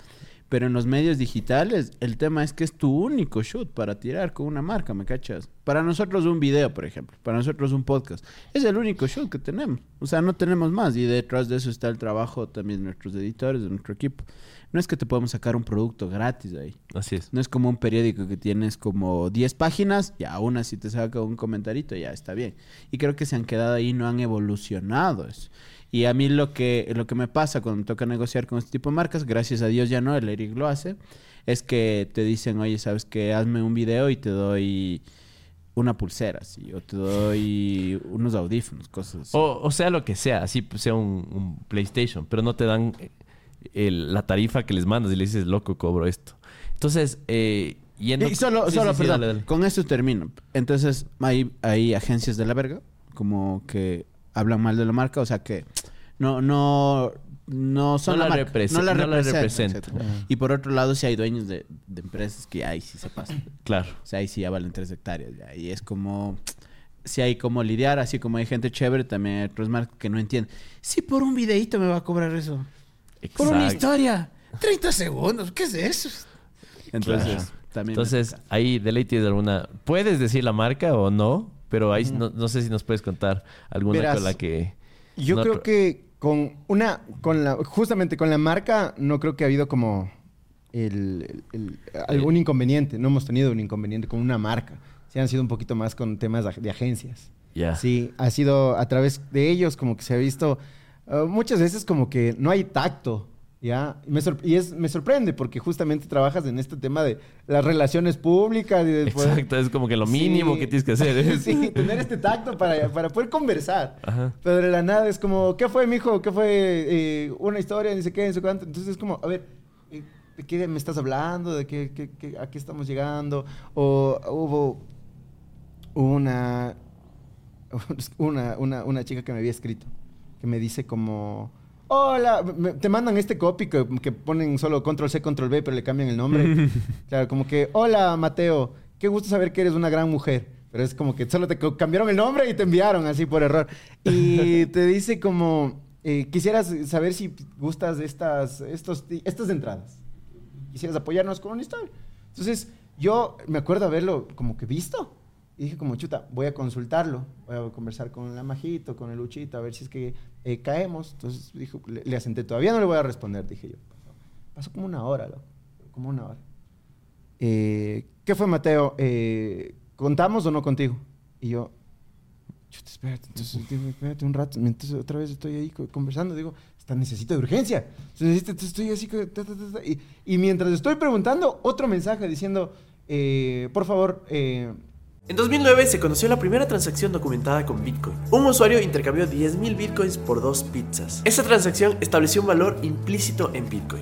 [SPEAKER 2] Pero en los medios digitales, el tema es que es tu único shoot para tirar con una marca, ¿me cachas? Para nosotros un video, por ejemplo, para nosotros un podcast, es el único shoot que tenemos. O sea, no tenemos más. Y detrás de eso está el trabajo también de nuestros editores, de nuestro equipo. No es que te podemos sacar un producto gratis ahí.
[SPEAKER 1] Así es.
[SPEAKER 2] No es como un periódico que tienes como 10 páginas, ya aún así te saca un comentarito, ya está bien. Y creo que se han quedado ahí, no han evolucionado eso. Y a mí lo que, lo que me pasa cuando me toca negociar con este tipo de marcas, gracias a Dios ya no, el Eric lo hace, es que te dicen, oye, ¿sabes qué? Hazme un video y te doy una pulsera, ¿sí? o te doy unos audífonos, cosas así.
[SPEAKER 1] O, o sea, lo que sea, así sea un, un PlayStation, pero no te dan eh, el- la tarifa que les mandas y le dices, loco, cobro esto. Entonces, eh, yendo...
[SPEAKER 2] Y solo,
[SPEAKER 1] Sí,
[SPEAKER 2] solo,
[SPEAKER 1] sí,
[SPEAKER 2] perdón,
[SPEAKER 1] dale, dale.
[SPEAKER 2] con esto termino. Entonces, hay, hay agencias de la verga, como que hablan mal de la marca, o sea que no, no, no son
[SPEAKER 1] No
[SPEAKER 2] la,
[SPEAKER 1] la
[SPEAKER 2] marca,
[SPEAKER 1] represe-
[SPEAKER 2] no la
[SPEAKER 1] no la
[SPEAKER 2] representan, etcétera. Y por otro lado, sí hay dueños de, de empresas que ahí sí se pasan.
[SPEAKER 1] Claro.
[SPEAKER 2] O sea, ahí sí ya valen tres hectáreas. Ya. Y es como... Si hay como lidiar, así como hay gente chévere, también hay otros marcas que no entienden. Si por un videíto me va a cobrar eso. Por una
[SPEAKER 1] Exacto.
[SPEAKER 2] historia. 30 segundos. ¿Qué es eso? Entonces,
[SPEAKER 1] Claro.
[SPEAKER 2] también... me
[SPEAKER 1] Entonces, ahí de ley tienes alguna... ¿Puedes decir la marca o no? Pero ahí no, no sé si nos puedes contar alguna
[SPEAKER 3] Verás,
[SPEAKER 1] con la que...
[SPEAKER 3] Yo
[SPEAKER 1] no
[SPEAKER 3] creo que con una, con la, justamente con la marca, no creo que ha habido como el- algún inconveniente. No hemos tenido un inconveniente con una marca. Sí han sido un poquito más con temas de, de agencias. Sí, ha sido a través de ellos como que se ha visto uh, muchas veces como que no hay tacto, ¿ya? Y, me, sor- y es, me sorprende porque justamente trabajas en este tema de las relaciones públicas y de poder-
[SPEAKER 1] Exacto, es como que lo mínimo
[SPEAKER 3] Sí.
[SPEAKER 1] que tienes que hacer. ¿eh?
[SPEAKER 3] sí, tener este tacto para, para poder conversar.
[SPEAKER 1] Ajá.
[SPEAKER 3] Pero de la nada es como, ¿qué fue, mijo? ¿Qué fue eh, una historia? Ni sé qué, ni sé cuánto. Entonces es como, a ver, eh, ¿de qué me estás hablando? ¿De qué, qué- qué- a qué estamos llegando? O hubo una, una, una, una chica que me había escrito, que me dice como... Hola, te mandan este copy que, que ponen solo control C, control B, pero le cambian el nombre. claro, como que, hola Mateo, qué gusto saber que eres una gran mujer. Pero es como que solo te cambiaron el nombre y te enviaron así por error. Y te dice como, eh, quisieras saber si gustas de estas, estos, estas entradas. Quisieras apoyarnos con una historia. Entonces, yo me acuerdo haberlo como que visto. Y dije como, chuta, voy a consultarlo. Voy a conversar con la Majito, con el Luchito, a ver si es que eh, caemos. Entonces, dijo, le, le asenté. Todavía no le voy a responder, dije yo. Pasó como una hora, loco. Como una hora. Eh, ¿Qué fue, Mateo? Eh, ¿Contamos o no contigo? Y yo, chuta, espérate, entonces, digo, espérate un rato. Entonces, otra vez estoy ahí co- conversando. Digo, está, necesito de urgencia. Entonces, estoy así. ta, ta, ta, y, y mientras estoy preguntando, otro mensaje diciendo, eh, por favor, eh,
[SPEAKER 1] En 2009 se conoció la primera transacción documentada con Bitcoin. Un usuario intercambió 10.000 Bitcoins por dos pizzas. Esta transacción estableció un valor implícito en Bitcoin,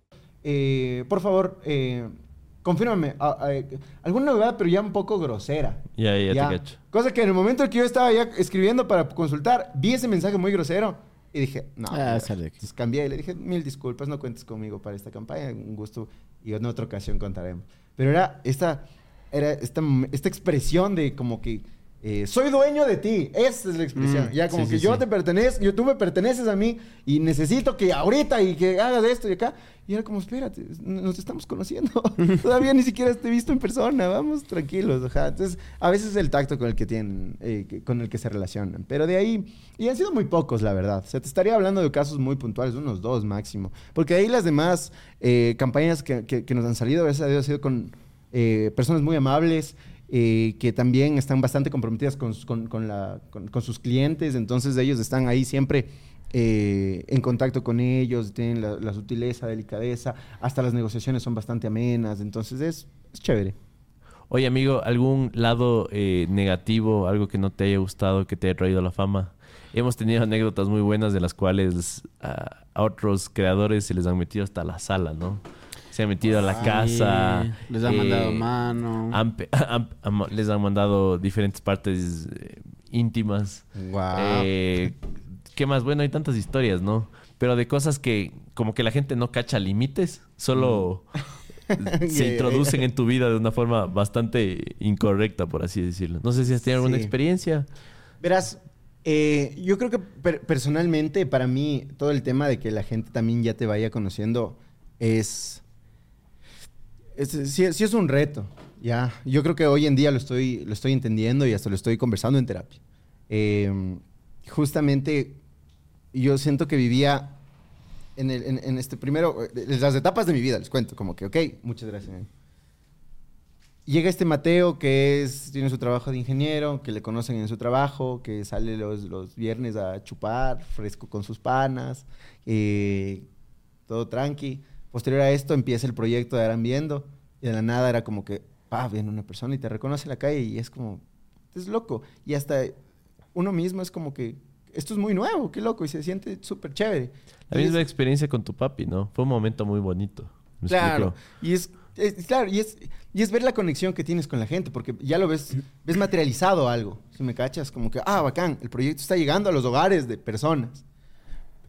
[SPEAKER 3] Eh, por favor, eh, confírmame ah, eh, alguna novedad, pero ya un poco grosera.
[SPEAKER 1] Ya, ya te cacho.
[SPEAKER 3] Cosa que en el momento en que yo estaba ya escribiendo para consultar, vi ese mensaje muy grosero y dije, no.
[SPEAKER 2] Ah,
[SPEAKER 3] ya.
[SPEAKER 2] sale aquí.
[SPEAKER 3] Entonces cambié y le dije, mil disculpas, no cuentes conmigo para esta campaña, un gusto y en otra ocasión contaremos. Pero era esta, era esta, esta expresión de como que eh, soy dueño de ti, esa es la expresión.
[SPEAKER 2] Mm,
[SPEAKER 3] ya como
[SPEAKER 2] sí,
[SPEAKER 3] que
[SPEAKER 2] sí,
[SPEAKER 3] yo
[SPEAKER 2] sí.
[SPEAKER 3] te pertenezco, yo, tú me perteneces a mí y necesito que ahorita y que hagas esto y acá. Y era como, espérate, nos estamos conociendo. Todavía ni siquiera te he visto en persona, vamos tranquilos. Ajá. Entonces, a veces es el tacto con el que tienen, eh, con el que se relacionan. Pero de ahí, y han sido muy pocos, la verdad. O sea, te estaría hablando de casos muy puntuales, unos dos máximo. Porque ahí las demás eh, campañas que, que- que nos han salido, gracias a Dios, ha sido con personas muy amables. Eh, que también están bastante comprometidas con, con- con la- con- sus clientes, entonces ellos están ahí siempre eh, en contacto con ellos, tienen la, la sutileza, delicadeza, hasta las negociaciones son bastante amenas, entonces es, es chévere.
[SPEAKER 1] Oye, amigo, ¿algún lado eh, negativo, algo que no te haya gustado, que te haya traído la fama? Hemos tenido anécdotas muy buenas de las cuales ah, a otros creadores se les han metido hasta la sala, ¿no? Se han metido a la
[SPEAKER 2] Sí,
[SPEAKER 1] casa.
[SPEAKER 2] Les han
[SPEAKER 1] eh,
[SPEAKER 2] mandado mano.
[SPEAKER 1] han pe- han- han- les han mandado diferentes partes eh, íntimas.
[SPEAKER 2] Guau.
[SPEAKER 1] Eh, ¿Qué más? Bueno, hay tantas historias, ¿no? Pero de cosas que como que la gente no cacha límites, solo
[SPEAKER 3] Ya,
[SPEAKER 1] se introducen en tu vida de una forma bastante incorrecta, por así decirlo. No sé si has tenido alguna
[SPEAKER 3] Sí.
[SPEAKER 1] experiencia.
[SPEAKER 3] Verás, eh, yo creo que per- personalmente para mí todo el tema de que la gente también ya te vaya conociendo es... sí, sí es un reto, ya. Yo creo que hoy en día lo estoy, lo estoy entendiendo y hasta lo estoy conversando en terapia. Eh, justamente yo siento que vivía en, el- en- en este primero, eh, las etapas de mi vida, les cuento, como que, ok, muchas gracias. Llega este Mateo que es, tiene su trabajo de ingeniero, que le conocen en su trabajo, que sale los, los viernes a chupar, fresco con sus panas, eh, todo tranqui. Posterior a esto empieza el proyecto de Aran Viendo y de la nada era como que, pa, viene una persona y te reconoce en la calle y es como, es loco. Y hasta uno mismo es como que, esto es muy nuevo, qué loco, y se siente súper chévere.
[SPEAKER 1] La
[SPEAKER 3] Y
[SPEAKER 1] misma
[SPEAKER 3] es-
[SPEAKER 1] experiencia con tu papi, ¿no? Fue un momento muy bonito. ¿Me
[SPEAKER 3] Claro,
[SPEAKER 1] explico?
[SPEAKER 3] y es, es- claro, y es, y es ver la conexión que tienes con la gente, porque ya lo ves, ves materializado algo, si me cachas, como que, ah, bacán, el proyecto está llegando a los hogares de personas.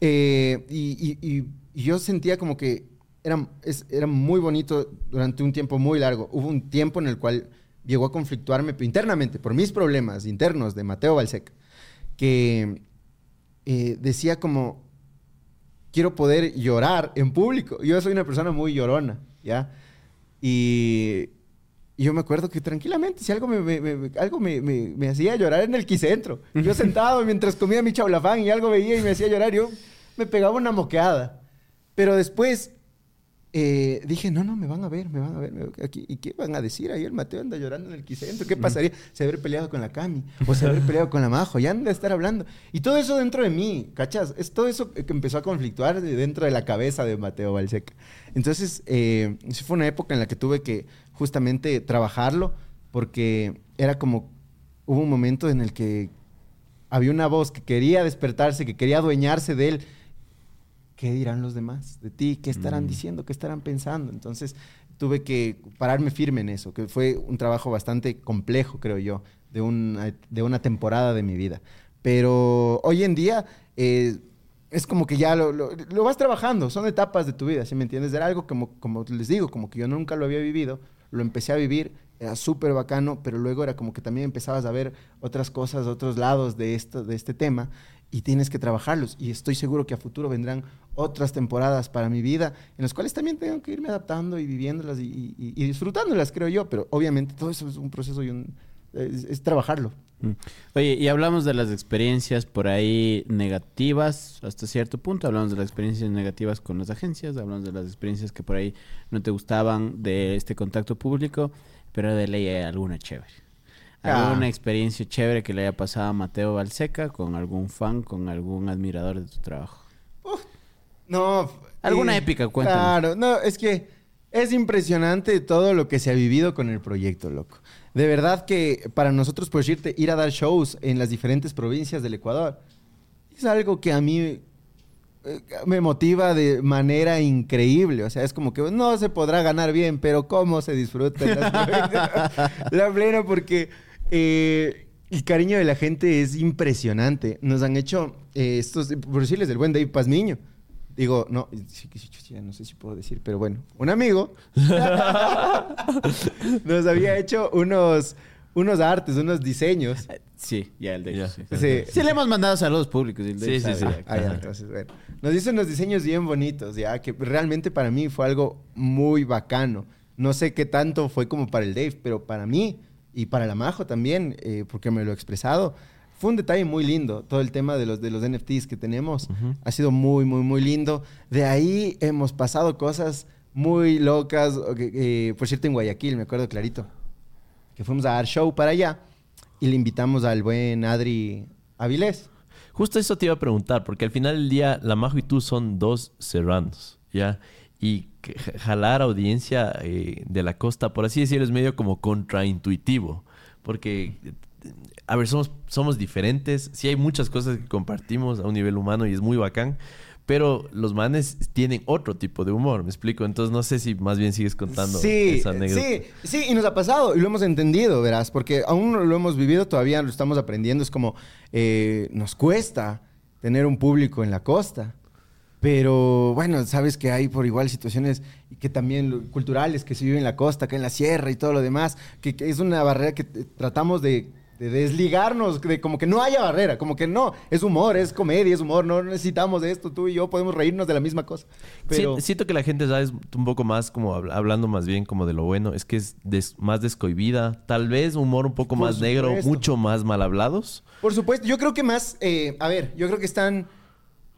[SPEAKER 3] Eh, y- y yo sentía como que era, es- era muy bonito durante un tiempo muy largo. Hubo un tiempo en el cual llegó a conflictuarme internamente por mis problemas internos de Mateo Balseca, que eh, decía como, quiero poder llorar en público. Yo soy una persona muy llorona, ¿ya? Y, y yo me acuerdo que tranquilamente, si algo me, me- me- algo me- me hacía llorar en el quicentro. Yo sentado mientras comía mi chaulafán y algo veía y me hacía llorar, yo me pegaba una moqueada. Pero después eh, dije, no, no, me van a ver, me van a ver. me- aquí, ¿Y qué van a decir? Ahí el Mateo anda llorando en el quicentro. ¿Qué pasaría? Se haber peleado con la Cami o se haber peleado con la Majo. Ya anda a estar hablando. Y todo eso dentro de mí, ¿cachas? Es todo eso que empezó a conflictuar de dentro de la cabeza de Mateo Balseca. Entonces, eh, sí fue una época en la que tuve que justamente trabajarlo porque era como, hubo un momento en el que había una voz que quería despertarse, que quería adueñarse de él. ¿Qué dirán los demás de ti? ¿Qué estarán
[SPEAKER 1] Mm.
[SPEAKER 3] diciendo? ¿Qué estarán pensando? Entonces tuve que pararme firme en eso, que fue un trabajo bastante complejo, creo yo, de una, de una temporada de mi vida. Pero hoy en día eh, es como que ya lo, lo- lo vas trabajando, son etapas de tu vida, ¿sí me entiendes? Era algo como, como les digo, como que yo nunca lo había vivido, lo empecé a vivir, era súper bacano, pero luego era como que también empezabas a ver otras cosas, otros lados de, esto, de este tema y tienes que trabajarlos. Y estoy seguro que a futuro vendrán otras temporadas para mi vida en las cuales también tengo que irme adaptando y viviéndolas y, y- disfrutándolas, creo yo, pero obviamente todo eso es un proceso y un, es, es trabajarlo.
[SPEAKER 2] Mm. Oye, y hablamos de las experiencias por ahí negativas hasta cierto punto. Hablamos de las experiencias negativas con las agencias, hablamos de las experiencias que por ahí no te gustaban de este contacto público, pero de ley alguna chévere. ¿Alguna
[SPEAKER 3] Ah.
[SPEAKER 2] experiencia chévere que le haya pasado a Mateo Balseca con algún fan, con algún admirador de tu trabajo?
[SPEAKER 3] No.
[SPEAKER 2] Alguna épica, cuéntame.
[SPEAKER 3] Claro, no, es que es impresionante todo lo que se ha vivido con el proyecto, loco. De verdad que para nosotros, por decirte, ir a dar shows en las diferentes provincias del Ecuador es algo que a mí eh, me motiva de manera increíble. O sea, es como que no se podrá ganar bien, pero cómo se disfruta en las provincias. la plena porque eh, el cariño de la gente es impresionante. Nos han hecho eh, estos, por decirles, el buen Dave Pazmiño. Digo, no, ya no sé si puedo decir, pero bueno, un amigo nos había hecho unos, unos artes, unos diseños.
[SPEAKER 2] Sí, ya el de ellos, sí.
[SPEAKER 3] Sí.
[SPEAKER 2] Sí, le hemos mandado saludos públicos. el de
[SPEAKER 1] Sí, sí, sí.
[SPEAKER 3] Ah, ya, entonces, bueno. Nos hizo unos diseños bien bonitos, ya, que realmente para mí fue algo muy bacano. No sé qué tanto fue como para el Dave, pero para mí y para la Majo también, eh, porque me lo he expresado, fue un detalle muy lindo. Todo el tema de los, de los NFTs que tenemos
[SPEAKER 1] Ujú.
[SPEAKER 3] ha sido muy, muy, muy lindo. De ahí hemos pasado cosas muy locas. eh, por cierto, en Guayaquil, me acuerdo clarito, que fuimos a dar show para allá y le invitamos al buen Adri Avilés.
[SPEAKER 1] Justo eso te iba a preguntar, porque al final del día, la Majo y tú son dos serranos, ¿ya? Y jalar audiencia eh, de la costa, por así decirlo, es medio como contraintuitivo. Porque, eh, a ver, somos, somos diferentes. Sí hay muchas cosas que compartimos a un nivel humano y es muy bacán. Pero los manes tienen otro tipo de humor, ¿me explico? Entonces no sé si más bien sigues contando
[SPEAKER 3] sí,
[SPEAKER 1] esa anécdota.
[SPEAKER 3] Sí, sí, y nos ha pasado y lo hemos entendido, verás, porque aún no lo hemos vivido, todavía lo estamos aprendiendo. Es como, eh, nos cuesta tener un público en la costa. Pero bueno, sabes que hay por igual situaciones que también culturales que se viven en la costa, acá en la sierra y todo lo demás, que, que es una barrera que tratamos de, de desligarnos, de como que no haya barrera, como que no, es humor, es comedia, es humor, no necesitamos de esto, tú y yo podemos reírnos de la misma cosa. Pero...
[SPEAKER 1] Sí, siento que la gente ya es un poco más como habl- hablando más bien como de lo bueno, es que es des- más descohibida, tal vez humor un poco
[SPEAKER 3] Por
[SPEAKER 1] más negro, mucho más mal hablados.
[SPEAKER 3] Por supuesto, yo creo que más, eh, a ver, yo creo que están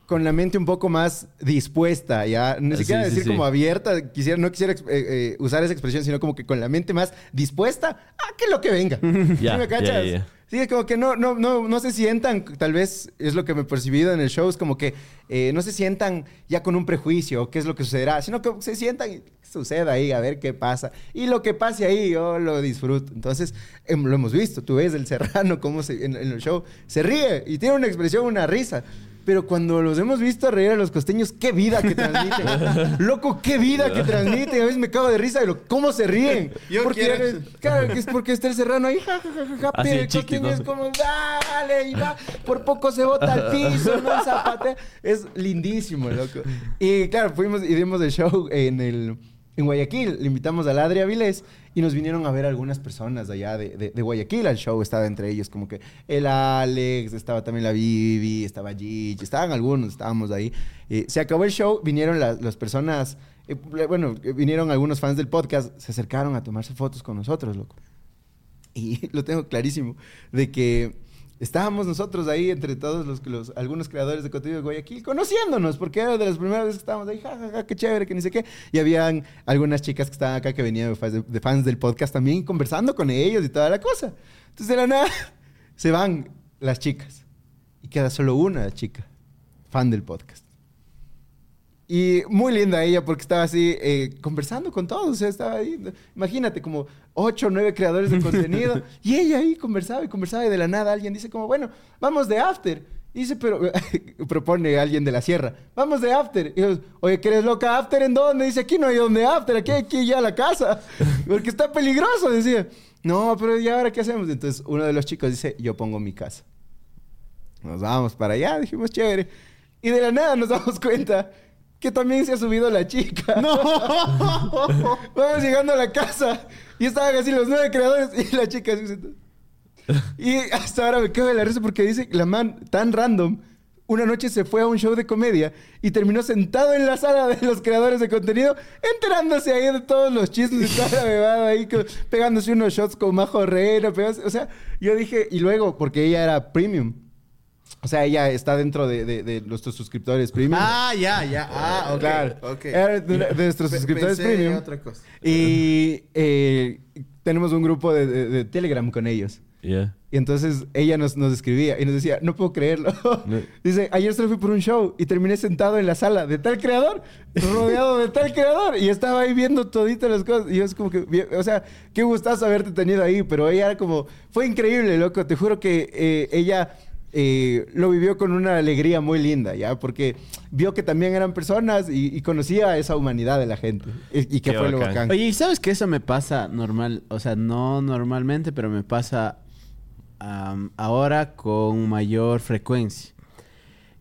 [SPEAKER 3] con la mente un poco más dispuesta, ya. Ni
[SPEAKER 1] Ah,
[SPEAKER 3] siquiera
[SPEAKER 1] sí,
[SPEAKER 3] decir
[SPEAKER 1] sí.
[SPEAKER 3] como abierta, quisiera, no quisiera eh, eh, usar esa expresión, sino como que con la mente más dispuesta a que lo que venga. ¿Sí me cachas? Sí, como que no, no, no, no se sientan, tal vez es lo que me he percibido en el show, es como que eh, no se sientan ya con un prejuicio, qué es lo que sucederá, sino que se sientan y suceda ahí, a ver qué pasa. Y lo que pase ahí, yo lo disfruto. Entonces, em, lo hemos visto, tú ves el serrano, cómo se, en, en el show se ríe y tiene una expresión, una risa. Pero cuando los hemos visto reír a los costeños, qué vida que transmiten. Loco, qué vida que transmiten. A veces me cago de risa de lo, cómo se ríen.
[SPEAKER 2] Yo
[SPEAKER 3] porque,
[SPEAKER 2] quiero-
[SPEAKER 3] claro, que es porque está el serrano ahí, ja, ja, ja, ja, ja,
[SPEAKER 1] Así,
[SPEAKER 3] pero el costeño es como, dale, y va, por poco se bota al piso, no zapate. Es lindísimo, loco. Y claro, fuimos y dimos el show en el... En Guayaquil, le invitamos a la Adri Avilés y nos vinieron a ver algunas personas allá de, de- Guayaquil al show. Estaba entre ellos como que el Alex, estaba también la Vivi, estaba Gigi, estaban algunos, estábamos ahí. Eh, se acabó el show, vinieron las personas, eh, bueno, eh, vinieron algunos fans del podcast, se acercaron a tomarse fotos con nosotros, loco. Y lo tengo clarísimo, de que estábamos nosotros ahí entre todos los, los algunos creadores de contenido de Guayaquil, conociéndonos, porque era de las primeras veces que estábamos ahí, ja, ja, ja, qué chévere, que ni sé qué. Y habían algunas chicas que estaban acá que venían de fans, de fans del podcast también, conversando con ellos y toda la cosa. Entonces de la nada se van las chicas y queda solo una chica, fan del podcast. Y muy linda ella porque estaba así eh, conversando con todos. O sea, estaba ahí. Imagínate, como ocho o nueve creadores de contenido. y ella ahí conversaba y conversaba y de la nada alguien dice como, bueno, vamos de after. Y dice, pero propone alguien de la sierra, vamos de after. Y yo, oye, ¿qué eres loca? ¿After en dónde? Dice, aquí no hay donde after, aquí hay que ir ya la casa. Porque está peligroso, decía. No, pero ¿y ahora qué hacemos? Entonces uno de los chicos dice, yo pongo mi casa. Nos vamos para allá, dijimos, chévere. Y de la nada nos damos cuenta que también se ha subido la chica. ¡No! Vamos llegando a la casa y estaban así los nueve creadores y la chica así sentada. Y hasta ahora me cago de la risa porque dice la man tan random. Una noche se fue a un show de comedia y terminó sentado en la sala de los creadores de contenido, enterándose ahí de todos los toda la bebada ahí, co- pegándose unos shots con Majo Herrera, pegándose- o sea, yo dije, y luego, porque ella era premium, o sea, ella está dentro de, de- de nuestros suscriptores premium.
[SPEAKER 2] Ah, ya, ya. Ah, ok.
[SPEAKER 3] Claro.
[SPEAKER 2] ok.
[SPEAKER 3] Era de, de nuestros
[SPEAKER 2] Pe-
[SPEAKER 3] suscriptores
[SPEAKER 2] pensé
[SPEAKER 3] premium.
[SPEAKER 2] otra cosa.
[SPEAKER 3] Y eh, tenemos un grupo de, de- de Telegram con ellos.
[SPEAKER 1] Ya.
[SPEAKER 3] Y entonces ella nos, nos escribía y nos decía, no puedo creerlo.
[SPEAKER 1] No.
[SPEAKER 3] Dice, ayer solo fui por un show y terminé sentado en la sala de tal creador, rodeado de tal creador. Y estaba ahí viendo toditas las cosas. Y yo es como que, o sea, qué gustazo haberte tenido ahí. Pero ella era como, fue increíble, loco. Te juro que eh, ella eh, lo vivió con una alegría muy linda, ¿ya? Porque vio que también eran personas y, y conocía esa humanidad de la gente. Y, y que
[SPEAKER 1] Qué
[SPEAKER 3] fue lo
[SPEAKER 1] bacán.
[SPEAKER 3] bacán.
[SPEAKER 2] Oye, ¿y sabes que eso me pasa normal? O sea, no normalmente, pero me pasa am, ahora con mayor frecuencia.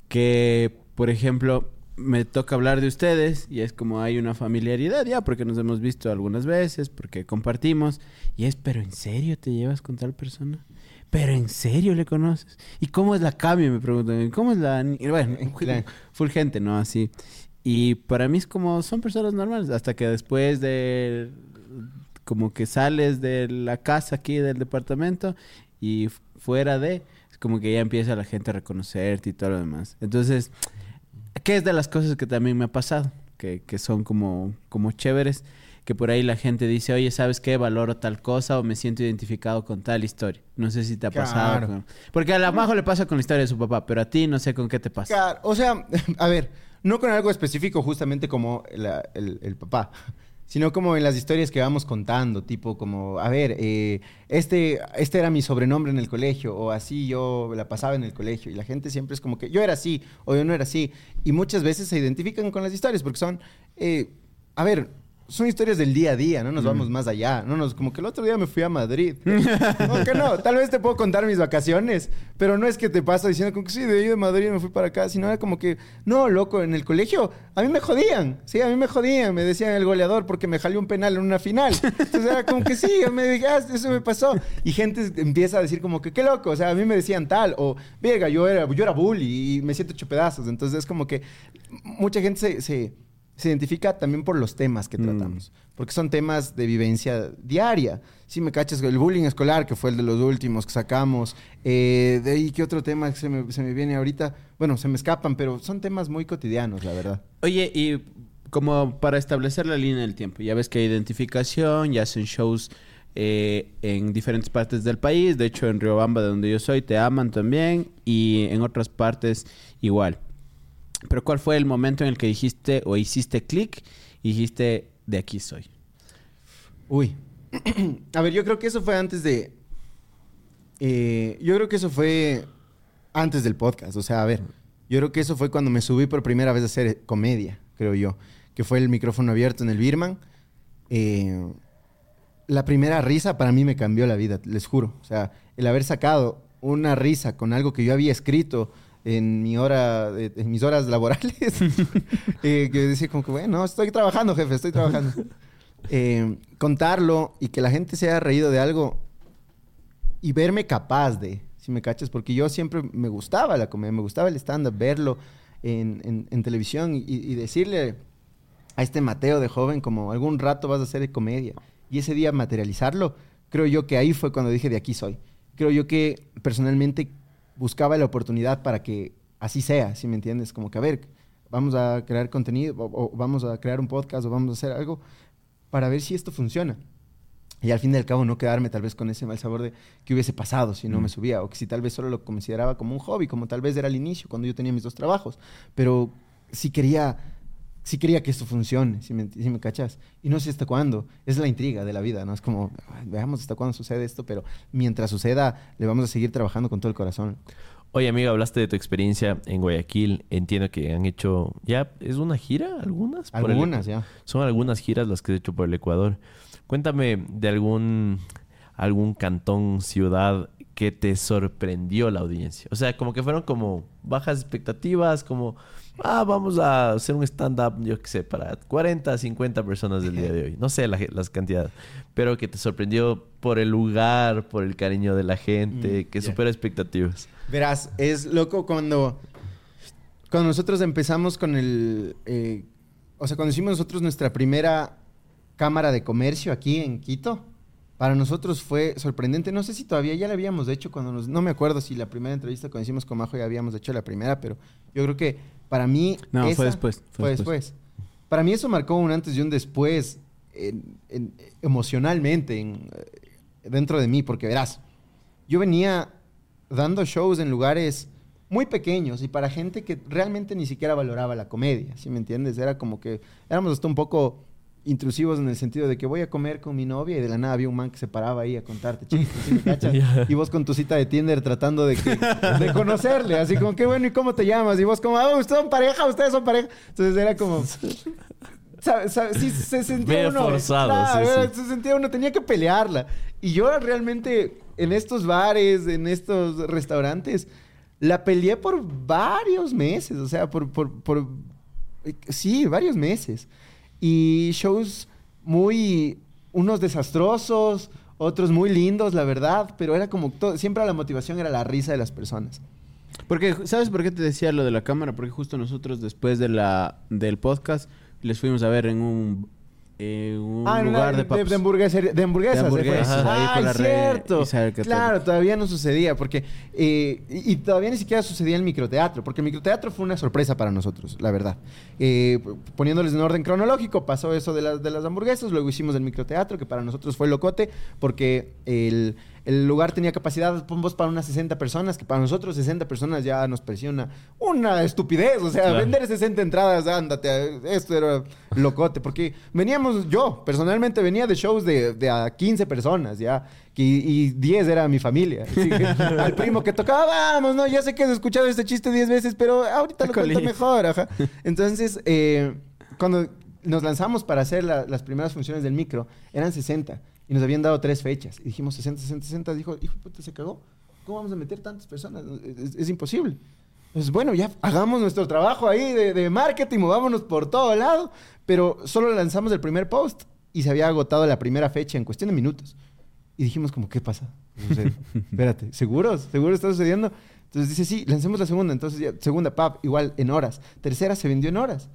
[SPEAKER 2] Que, por ejemplo, me toca hablar de ustedes y es como hay una familiaridad ya, porque nos hemos visto algunas veces, porque compartimos. Y es, pero ¿en serio te llevas con tal persona? ¿Pero en serio le conoces? ¿Y cómo es la cambio? Me preguntan. ¿Cómo es la...? Bueno,
[SPEAKER 3] Claro.
[SPEAKER 2] full gente, ¿no? Así. Y para mí es como, son personas normales, hasta que después de, como que sales de la casa aquí, del departamento, y fuera de, es como que ya empieza la gente a reconocerte y todo lo demás. Entonces, ¿qué es de las cosas que también me ha pasado? Que, que son como, como chéveres, que por ahí la gente dice, oye, ¿sabes qué? Valoro tal cosa o me siento identificado con tal historia. No sé si te ha pasado. Con- Porque a la Majo le pasa con la historia de su papá, pero a ti no sé con qué te pasa.
[SPEAKER 3] Claro, o sea, a ver, no con algo específico justamente como la- el, el papá, sino como en las historias que vamos contando, tipo como, a ver, eh, este, este era mi sobrenombre en el colegio, o así yo la pasaba en el colegio, y la gente siempre es como que yo era así, o yo no era así, y muchas veces se identifican con las historias porque son, eh, a ver, son historias del día a día, no nos vamos más allá. No nos, como que el otro día me fui a Madrid. no, que no, tal vez te puedo contar mis vacaciones, pero no es que te paso diciendo como que sí, de ahí de Madrid me fui para acá, sino era como que, no, loco, en el colegio a mí me jodían, sí, a mí me jodían, me decían el goleador porque me jalé un penal en una final. Entonces era como que sí, me dije, ah, eso me pasó. Y gente empieza a decir como que, qué loco, o sea, a mí me decían tal, o, verga, yo era, yo era bully y me siento hecho pedazos. Entonces es como que mucha gente se- se se identifica también por los temas que
[SPEAKER 2] Mm.
[SPEAKER 3] tratamos. Porque son temas de vivencia diaria. Si me cachas, el bullying escolar, que fue el de los últimos que sacamos. Eh, de ahí, ¿qué otro tema que se me, se me viene ahorita? Bueno, se me escapan, pero son temas muy cotidianos, la verdad.
[SPEAKER 2] Oye, y como para establecer la línea del tiempo, ya ves que hay identificación, ya hacen shows eh, en diferentes partes del país, de hecho en Riobamba, de donde yo soy, te aman también, y en otras partes igual. Pero ¿cuál fue el momento en el que dijiste o hiciste clic y dijiste, de aquí soy?
[SPEAKER 3] Uy. A ver, yo creo que eso fue antes de. eh, yo creo que eso fue antes del podcast. O sea, a ver, yo creo que eso fue cuando me subí por primera vez a hacer comedia, creo yo. Que fue el micrófono abierto en el Birman. Eh, la primera risa para mí me cambió la vida, les juro. O sea, el haber sacado una risa con algo que yo había escrito en mi hora, de- en mis horas laborales, eh, que decía como que, bueno, estoy trabajando, jefe, estoy trabajando. Eh, contarlo y que la gente se haya reído de algo y verme capaz de, si me cachas, porque yo siempre me gustaba la comedia, me gustaba el stand-up, verlo en, en- en televisión y, y decirle a este Mateo de joven como algún rato vas a hacer comedia y ese día materializarlo, creo yo que ahí fue cuando dije de aquí soy. Creo yo que personalmente buscaba la oportunidad para que así sea, si me entiendes, como que a ver, vamos a crear contenido o, o vamos a crear un podcast o vamos a hacer algo para ver si esto funciona. Y al fin y al cabo no quedarme tal vez con ese mal sabor de que hubiese pasado si no me subía o que si tal vez solo lo consideraba como un hobby, como tal vez era al inicio cuando yo tenía mis dos trabajos, pero sí quería sí quería que esto funcione, si me, si me cachas. Y no sé hasta cuándo, es la intriga de la vida, ¿no? Es como, "Ay, veamos hasta cuándo sucede esto, pero mientras suceda le vamos a seguir trabajando con todo el corazón.
[SPEAKER 1] Oye, amigo, hablaste de tu experiencia en Guayaquil. Entiendo que han hecho... ¿Ya es una gira? ¿Algunas? El-
[SPEAKER 3] Algunas, ya.
[SPEAKER 1] Son algunas giras las que has hecho por el Ecuador. Cuéntame de algún, algún cantón, ciudad que te sorprendió la audiencia. O sea, como que fueron como bajas expectativas, como, ah, vamos a hacer un stand-up, yo qué sé, para 40, 50 personas del día de hoy. No sé la las cantidades, pero que te sorprendió por el lugar, por el cariño de la gente,
[SPEAKER 3] Mm,
[SPEAKER 1] que supera expectativas.
[SPEAKER 3] Verás, es loco cuando, cuando nosotros empezamos con el... eh, o sea, cuando hicimos nosotros nuestra primera cámara de comercio aquí en Quito, para nosotros fue sorprendente. No sé si todavía ya la habíamos hecho cuando nos... No me acuerdo si la primera entrevista cuando hicimos con Majo ya habíamos hecho la primera, pero yo creo que para mí...
[SPEAKER 2] No, fue después, fue
[SPEAKER 3] Fue
[SPEAKER 2] después.
[SPEAKER 3] después. Para mí eso marcó un antes y un después en- en- emocionalmente en, eh, dentro de mí, porque verás, yo venía dando shows en lugares muy pequeños y para gente que realmente ni siquiera valoraba la comedia, ¿sí me entiendes? Era como que éramos hasta un poco intrusivos en el sentido de que voy a comer con mi novia y de la nada había un man que se paraba ahí a contarte chistes, ¿sí me cachas?
[SPEAKER 1] Ya.
[SPEAKER 3] Y vos con tu cita de Tinder tratando de, que- de conocerle, así como, qué bueno, ¿y cómo te llamas? Y vos como, ah, ustedes son pareja, ustedes son pareja. Entonces era como... sabe- sabe- sí, se sentía
[SPEAKER 1] Medio
[SPEAKER 3] uno...
[SPEAKER 1] forzado, sí,
[SPEAKER 3] era-
[SPEAKER 1] sí.
[SPEAKER 3] se sentía uno, tenía que pelearla. Y yo realmente en estos bares, en estos restaurantes, la peleé por varios meses, o sea, por, por, por sí, varios meses. Y shows muy, unos desastrosos, otros muy lindos, la verdad, pero era como, todo, siempre la motivación era la risa de las personas.
[SPEAKER 2] Porque, ¿sabes por qué te decía lo de la cámara? Porque justo nosotros después de la, del podcast les fuimos a ver en un, en un
[SPEAKER 3] Ah,
[SPEAKER 2] lugar de
[SPEAKER 3] de,
[SPEAKER 2] papas.
[SPEAKER 3] de hamburgueser- de hamburguesas.
[SPEAKER 2] De hamburguesas, la
[SPEAKER 3] cierto. Claro, todavía no sucedía, porque... eh, y, y todavía ni siquiera sucedía el microteatro, porque el microteatro fue una sorpresa para nosotros, la verdad. Eh, poniéndoles en orden cronológico, pasó eso de, las de las hamburguesas, luego hicimos el microteatro, que para nosotros fue locote, porque el, el lugar tenía capacidad, vos, para unas 60 personas, que para nosotros 60 personas ya nos parecía una, estupidez. O sea,
[SPEAKER 1] Claro.
[SPEAKER 3] vender 60 entradas, ándate, esto era locote, porque veníamos, yo personalmente venía de shows de, de a 15 personas, ya, que- y 10 era mi familia. Así que al primo que tocaba, vamos, no, ya sé que has escuchado este chiste 10 veces, pero ahorita lo cuento mejor, ajá. Entonces, eh, cuando nos lanzamos para hacer la- las primeras funciones del micro, eran 60 y nos habían dado tres fechas. Y dijimos 60, 60, 60. Dijo, hijo puta, se cagó. ¿Cómo vamos a meter tantas personas? Es, es imposible. Pues bueno, ya hagamos nuestro trabajo ahí de, de marketing, movámonos por todo lado. Pero solo lanzamos el primer post y se había agotado la primera fecha en cuestión de minutos. Y dijimos como, ¿qué pasa? O sea, espérate, ¿seguros? ¿Seguro está sucediendo? Entonces dice, sí, lancemos la segunda. Entonces ya, segunda, pap, igual en horas. Tercera se vendió en horas.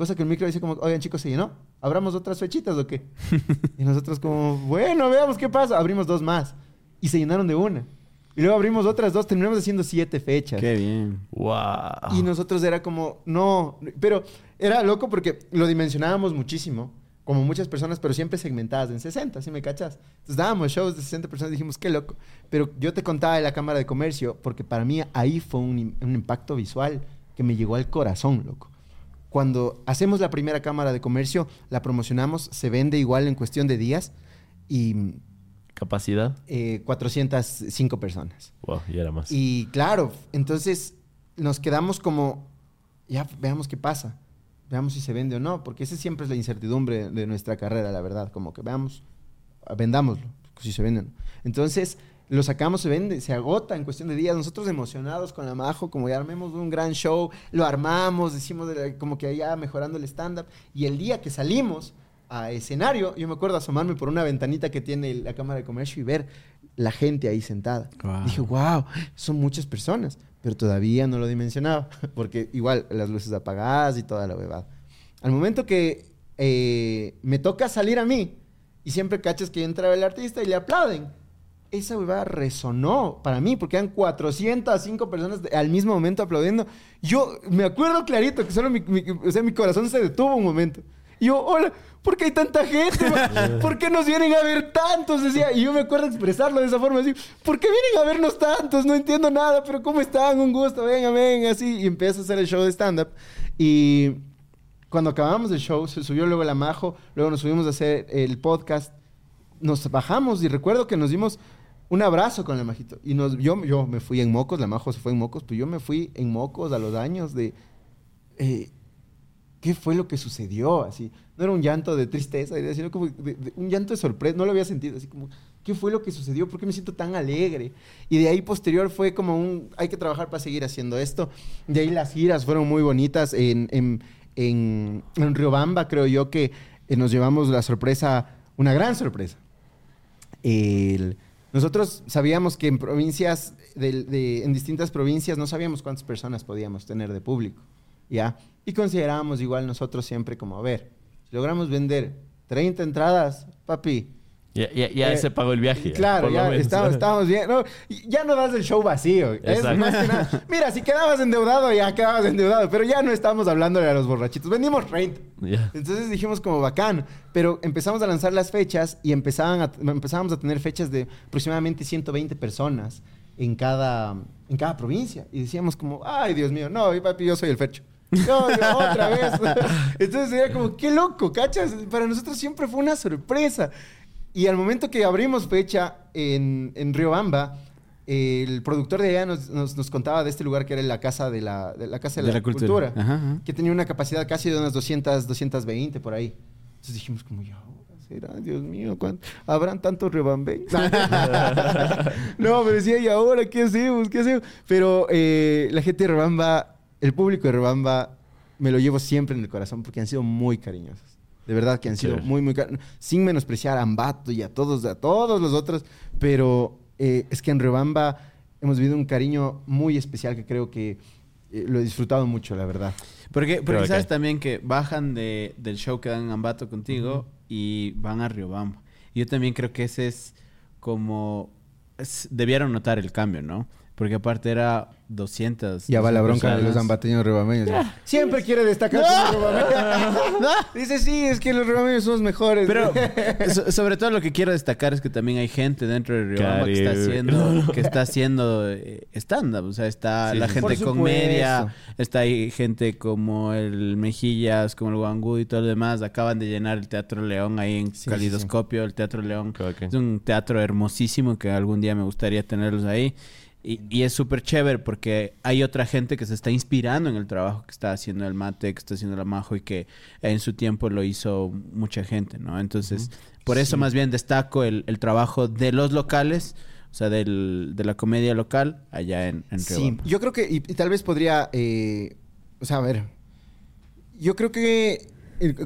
[SPEAKER 3] Cosa que el micro dice como, oigan chicos, ¿se llenó? ¿Abramos otras fechitas o qué? y nosotros como, bueno, veamos qué pasa. Abrimos dos más. Y se llenaron de una. Y luego abrimos otras dos. Terminamos haciendo siete fechas.
[SPEAKER 2] Qué bien.
[SPEAKER 1] Wow.
[SPEAKER 3] Y nosotros era como, no, pero era loco porque lo dimensionábamos muchísimo, como muchas personas, pero siempre segmentadas en 60, ¿sí me cachas? Entonces dábamos shows de 60 personas y dijimos, qué loco. Pero yo te contaba de la Cámara de Comercio porque para mí ahí fue un, un impacto visual que me llegó al corazón, loco. Cuando hacemos la primera Cámara de Comercio, la promocionamos, se vende igual en cuestión de días y
[SPEAKER 1] Capacidad.
[SPEAKER 3] eh, 405 personas.
[SPEAKER 1] Wow, y era más.
[SPEAKER 3] Y claro, entonces nos quedamos como, ya veamos qué pasa, veamos si se vende o no, porque esa siempre es la incertidumbre de nuestra carrera, la verdad, como que veamos, vendámoslo, si se vende o no. Entonces lo sacamos, se vende, se agota en cuestión de días, nosotros emocionados con la Majo, como ya armemos un gran show, lo armamos, decimos como que ya mejorando el stand-up, y el día que salimos a escenario, yo me acuerdo asomarme por una ventanita que tiene la Cámara de Comercio y ver la gente ahí sentada.
[SPEAKER 2] Guau.
[SPEAKER 3] Dije, wow, son muchas personas, pero todavía no lo dimensionaba, porque igual las luces apagadas y toda la huevada. Al momento que eh, me toca salir a mí, y siempre cachas que entra el artista y le aplauden, esa huevada resonó para mí, porque eran 405 personas al mismo momento aplaudiendo. Yo me acuerdo clarito que solo mi, mi- o sea, mi corazón se detuvo un momento. Y yo, hola, ¿por qué hay tanta gente? ¿Por qué nos vienen a ver tantos? Decía, y yo me acuerdo expresarlo de esa forma, así, ¿por qué vienen a vernos tantos? No entiendo nada, pero ¿cómo están? Un gusto, venga, venga, así. Y empiezo a hacer el show de stand-up. Y cuando acabamos el show, se subió luego la Majo, luego nos subimos a hacer el podcast, nos bajamos y recuerdo que nos dimos un abrazo con la Majito. Y nos, yo, yo me fui en mocos, la Majo se fue en mocos, pues yo me fui en mocos a los años de... eh, ¿Qué fue lo que sucedió? Así, no era un llanto de tristeza, sino como un llanto de sorpresa, no lo había sentido, así como, ¿qué fue lo que sucedió? ¿Por qué me siento tan alegre? Y de ahí posterior fue como un, hay que trabajar para seguir haciendo esto. De ahí las giras fueron muy bonitas en, en, en, en Riobamba, creo yo que eh, nos llevamos la sorpresa, una gran sorpresa. El- nosotros sabíamos que en provincias, de- en distintas provincias, no sabíamos cuántas personas podíamos tener de público, ¿ya? Y considerábamos igual nosotros siempre como, a ver, si logramos vender 30 entradas, papi,
[SPEAKER 1] Ya, ya, ya
[SPEAKER 3] eh,
[SPEAKER 1] se pagó el viaje.
[SPEAKER 3] Claro, ya estamos, estamos bien. No, ya no das el show vacío. Es más que nada. Mira, si quedabas endeudado, ya quedabas endeudado. Pero ya no estamos hablándole a los borrachitos. Vendimos 30.
[SPEAKER 1] Ya.
[SPEAKER 3] Entonces dijimos como bacán, pero empezamos a lanzar las fechas y empezaban a- empezábamos a tener fechas de aproximadamente 120 personas en cada, en cada provincia. Y decíamos como, ay Dios mío, no, papi, yo soy el fecho. No, otra vez. Entonces era como, qué loco, ¿cachas? Para nosotros siempre fue una sorpresa. Y al momento que abrimos fecha en, en Riobamba, el productor de allá nos, nos- nos contaba de este lugar que era la Casa de la, de la, casa de la, Cultura
[SPEAKER 2] Ajá, ajá.
[SPEAKER 3] que tenía una capacidad casi de unas 200, 220 por ahí. Entonces dijimos como, ya, será, Dios mío, ¿cuánto? ¿habrán tantos rebambeños? no, me decía, ¿y ahora qué hacemos? ¿Qué hacemos? Pero eh, la gente de Rebamba, el público de Rebamba, me lo llevo siempre en el corazón porque han sido muy cariñosos. De verdad que han sido muy, muy cariñosos. Sin menospreciar a Ambato y a todos, a todos los otros, pero eh, es que en Rebamba hemos vivido un cariño muy especial que creo que eh, lo he disfrutado mucho, la verdad.
[SPEAKER 2] Porque, porque
[SPEAKER 1] Pero, ok.
[SPEAKER 2] sabes también que bajan de, del show que dan en Ambato contigo y van a Riobamba. Yo también creo que ese es como... es- debieron notar el cambio, ¿no? Porque aparte era 200.
[SPEAKER 3] Ya va la
[SPEAKER 2] 200
[SPEAKER 3] bronca de los
[SPEAKER 2] personas.
[SPEAKER 3] ambateños rebameños. Siempre quiere destacar como rebameño. Dice, sí, es que los rebameños son los mejores.
[SPEAKER 2] Pero so- sobre todo lo que quiero destacar es que también hay gente dentro de Riobamba que está haciendo, que está haciendo eh, stand-up. O sea, está
[SPEAKER 1] Sí,
[SPEAKER 2] la
[SPEAKER 1] sí.
[SPEAKER 2] gente con media, está ahí gente como el Mejillas, como el Guangú y todo lo demás. Acaban de llenar el Teatro León ahí en
[SPEAKER 3] sí,
[SPEAKER 2] Calidoscopio. El Teatro León
[SPEAKER 1] bacán.
[SPEAKER 2] es un teatro hermosísimo que algún día me gustaría tenerlos ahí. Y, y es súper chévere porque hay otra gente que se está inspirando en el trabajo que está haciendo el mate, que está haciendo la majo y que en su tiempo lo hizo mucha gente, ¿no? Entonces, por eso más bien destaco el, el trabajo de los locales, o sea, del, de la comedia local allá en, en
[SPEAKER 3] Sí,
[SPEAKER 2] Riobamba.
[SPEAKER 3] yo creo que, y, y tal vez podría, eh, o sea, a ver, yo creo que,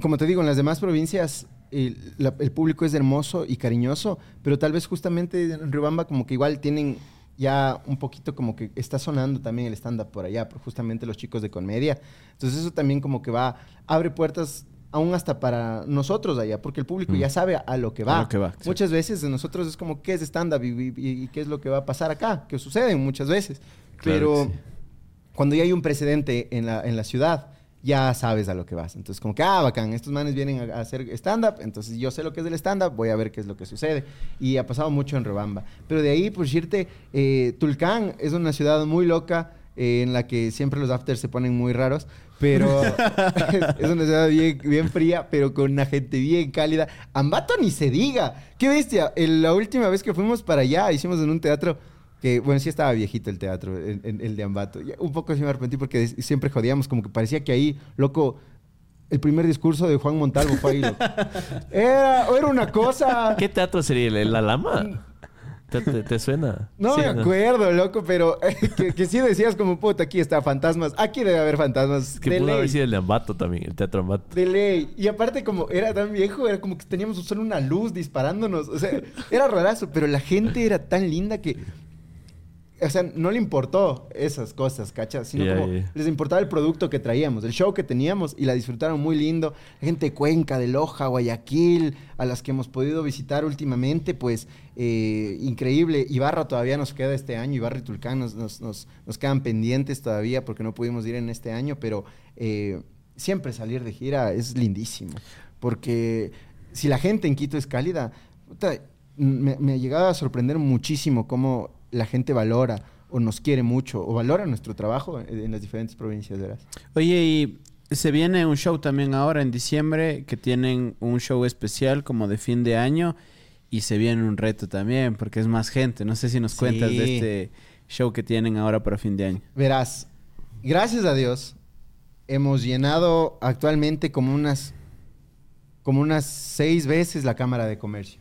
[SPEAKER 3] como te digo, en las demás provincias el, la- el público es hermoso y cariñoso, pero tal vez justamente en Riobamba como que igual tienen ya un poquito como que está sonando también el stand-up por allá, por justamente los chicos de comedia. Entonces eso también como que va, abre puertas aún hasta para nosotros allá, porque el público ya sabe a lo que va.
[SPEAKER 2] A lo que va, sí.
[SPEAKER 3] Muchas veces de nosotros es como, ¿qué es stand-up y, y- y qué es lo que va a pasar acá? Que sucede muchas veces.
[SPEAKER 1] Claro
[SPEAKER 3] Pero
[SPEAKER 1] sí.
[SPEAKER 3] cuando ya hay un precedente en la, en la ciudad, ya sabes a lo que vas. Entonces, como que, ah, bacán, estos manes vienen a, hacer stand-up, entonces yo sé lo que es del stand-up, voy a ver qué es lo que sucede. Y ha pasado mucho en Rebamba. Pero de ahí, por decirte, eh, Tulcán es una ciudad muy loca. eh, en la que siempre los afters se ponen muy raros, pero es una ciudad bien, bien fría, pero con una gente bien cálida. Ambato ni se diga. ¡Qué bestia! El- la última vez que fuimos para allá, hicimos en un teatro que, bueno, sí estaba viejito el teatro, el, el- el de Ambato. Un poco sí me arrepentí porque siempre jodíamos, como que parecía que ahí, loco, el primer discurso de Juan Montalvo fue ahí, loco. Era, era una cosa...
[SPEAKER 1] ¿Qué teatro sería? ¿El- ¿La Lama? ¿Te, te- te suena?
[SPEAKER 3] No
[SPEAKER 1] Sí,
[SPEAKER 3] me acuerdo, loco, pero que, que sí decías como, puta, aquí está fantasmas. Aquí debe haber fantasmas.
[SPEAKER 1] Que
[SPEAKER 3] de
[SPEAKER 1] pudo haber
[SPEAKER 3] ley.
[SPEAKER 1] sido el de Ambato también, el teatro Ambato.
[SPEAKER 3] De ley. Y aparte, como era tan viejo, era como que teníamos solo una luz disparándonos. O sea, era rarazo, pero la gente era tan linda que. O sea, no le importó esas cosas, ¿cachas? Sino como les importaba el producto que traíamos, el show que teníamos y la disfrutaron muy lindo. Gente de Cuenca, de Loja, Guayaquil, a las que hemos podido visitar últimamente, pues eh, increíble. Ibarra todavía nos queda este año, Ibarra y Tulcán nos, nos, nos- nos quedan pendientes todavía porque no pudimos ir en este año, pero eh, siempre salir de gira es lindísimo. Porque si la gente en Quito es cálida, puta, me, me ha llegado a sorprender muchísimo cómo la gente valora o nos quiere mucho o valora nuestro trabajo en, en las diferentes provincias, ¿verdad?
[SPEAKER 2] Oye, y se viene un show también ahora en diciembre que tienen un show especial como de fin de año y se viene un reto también porque es más gente. No sé si nos
[SPEAKER 3] Sí.
[SPEAKER 2] cuentas de este show que tienen ahora para fin de año.
[SPEAKER 3] Verás, gracias a Dios, hemos llenado actualmente como unas, como unas seis veces la Cámara de Comercio.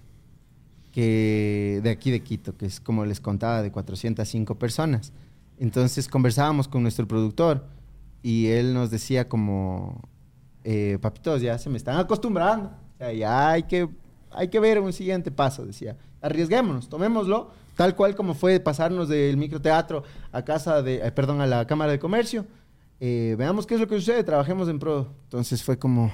[SPEAKER 3] Que de aquí de Quito, que es como les contaba, de 405 personas. Entonces conversábamos con nuestro productor y él nos decía como, eh, papitos, ya se me están acostumbrando. O sea, ya hay que, hay que ver un siguiente paso, decía. Arriesguémonos, tomémoslo, tal cual como fue pasarnos del microteatro a casa de, eh, perdón, a la Cámara de Comercio. Eh, veamos qué es lo que sucede, trabajemos en pro. Entonces fue como,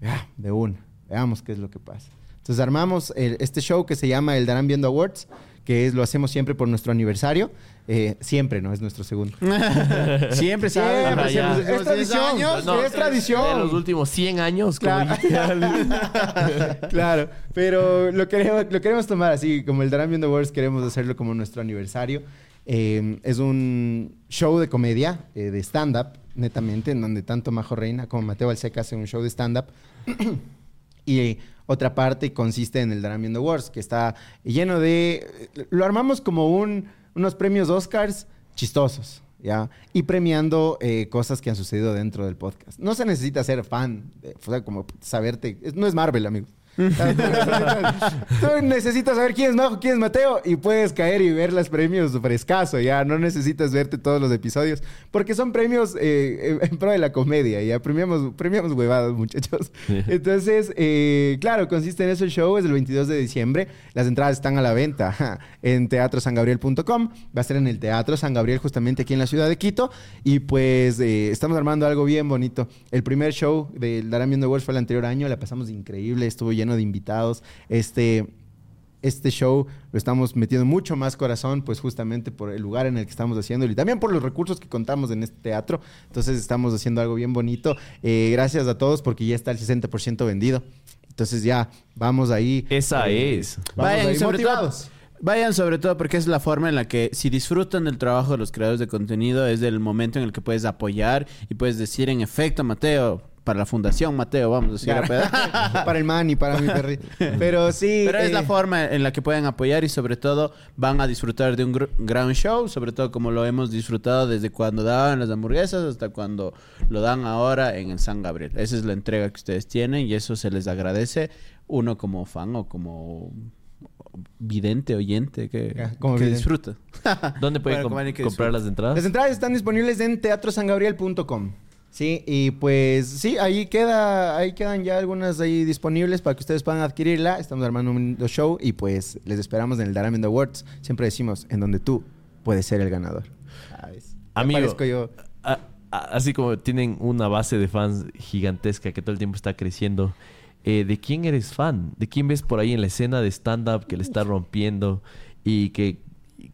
[SPEAKER 3] ya, de una, veamos qué es lo que pasa. Entonces armamos el- este show que se llama el Darán Viendo Awards, que es, lo hacemos siempre por nuestro aniversario. Eh, siempre, ¿no? Es nuestro segundo.
[SPEAKER 2] Siempre.
[SPEAKER 3] Siempre,
[SPEAKER 1] ya.
[SPEAKER 3] siempre. Es tradición, es tradición.
[SPEAKER 1] De los últimos 100 años. como
[SPEAKER 3] Claro.
[SPEAKER 1] literal.
[SPEAKER 3] claro, pero lo queremos, lo queremos tomar así, como el Darán Viendo Awards, queremos hacerlo como nuestro aniversario. Eh, es un show de comedia, eh, de stand-up, netamente, en donde tanto Majo Reina como Mateo Alseca hacen un show de stand-up. y otra parte consiste en el Darán Viendo Awards, que está lleno de... Lo armamos como un, unos premios Oscars chistosos. ¿Ya? Y premiando eh, cosas que han sucedido dentro del podcast. No se necesita ser fan, de- o sea, como saberte. No es Marvel, amigos. Tú necesitas saber quién es Majo, quién es Mateo y puedes caer y ver los premios frescaso, ya. No necesitas verte todos los episodios porque son premios eh, en pro de la comedia, ya. Premiamos, premiamos huevadas, muchachos. Entonces, eh, claro, consiste en eso el show, es el 22 de diciembre. Las entradas están a la venta en teatrosangabriel.com. Va a ser en el Teatro San Gabriel, justamente aquí en la ciudad de Quito. Y pues eh, estamos armando algo bien bonito. El primer show del Darán Viendo Awards fue el anterior año, la pasamos increíble, estuvo lleno de invitados. Este, este show lo estamos metiendo mucho más corazón, pues justamente por el lugar en el que estamos haciéndolo y también por los recursos que contamos en este teatro. Entonces estamos haciendo algo bien bonito. Eh, gracias a todos porque ya está el 60% vendido. Entonces ya vamos ahí.
[SPEAKER 1] Esa
[SPEAKER 3] Eh,
[SPEAKER 1] es.
[SPEAKER 3] Vamos
[SPEAKER 2] Vayan,
[SPEAKER 3] ahí
[SPEAKER 2] sobre todo,
[SPEAKER 3] motivados.
[SPEAKER 2] vayan sobre todo porque es la forma en la que si disfrutan del trabajo de los creadores de contenido es el momento en el que puedes apoyar y puedes decir en efecto Mateo para la fundación Mateo vamos a decir a
[SPEAKER 3] para el man y para mi perrito. Pero sí.
[SPEAKER 2] Pero es
[SPEAKER 3] eh,
[SPEAKER 2] la forma en la que pueden apoyar y sobre todo van a disfrutar de un gr- gran show, sobre todo como lo hemos disfrutado desde cuando daban las hamburguesas hasta cuando lo dan ahora en el San Gabriel. Esa es la entrega que ustedes tienen y eso se les agradece uno como fan o como vidente, oyente que,
[SPEAKER 3] como
[SPEAKER 2] que
[SPEAKER 3] vidente.
[SPEAKER 2] disfruta.
[SPEAKER 1] ¿Dónde pueden
[SPEAKER 2] Bueno,
[SPEAKER 1] comprar
[SPEAKER 2] disfruta.
[SPEAKER 1] las entradas?
[SPEAKER 3] Las entradas están disponibles en teatrosangabriel.com. Sí, y pues sí, ahí queda, ahí quedan ya algunas ahí disponibles para que ustedes puedan adquirirla. Estamos armando un show y pues les esperamos en el Daramind Awards. Siempre decimos en donde tú puedes ser el ganador.
[SPEAKER 1] Amigo,
[SPEAKER 3] parezco yo.
[SPEAKER 1] a- a- así como tienen una base de fans gigantesca que todo el tiempo está creciendo, eh, ¿de quién eres fan? ¿De quién ves por ahí en la escena de stand-up que le está rompiendo y que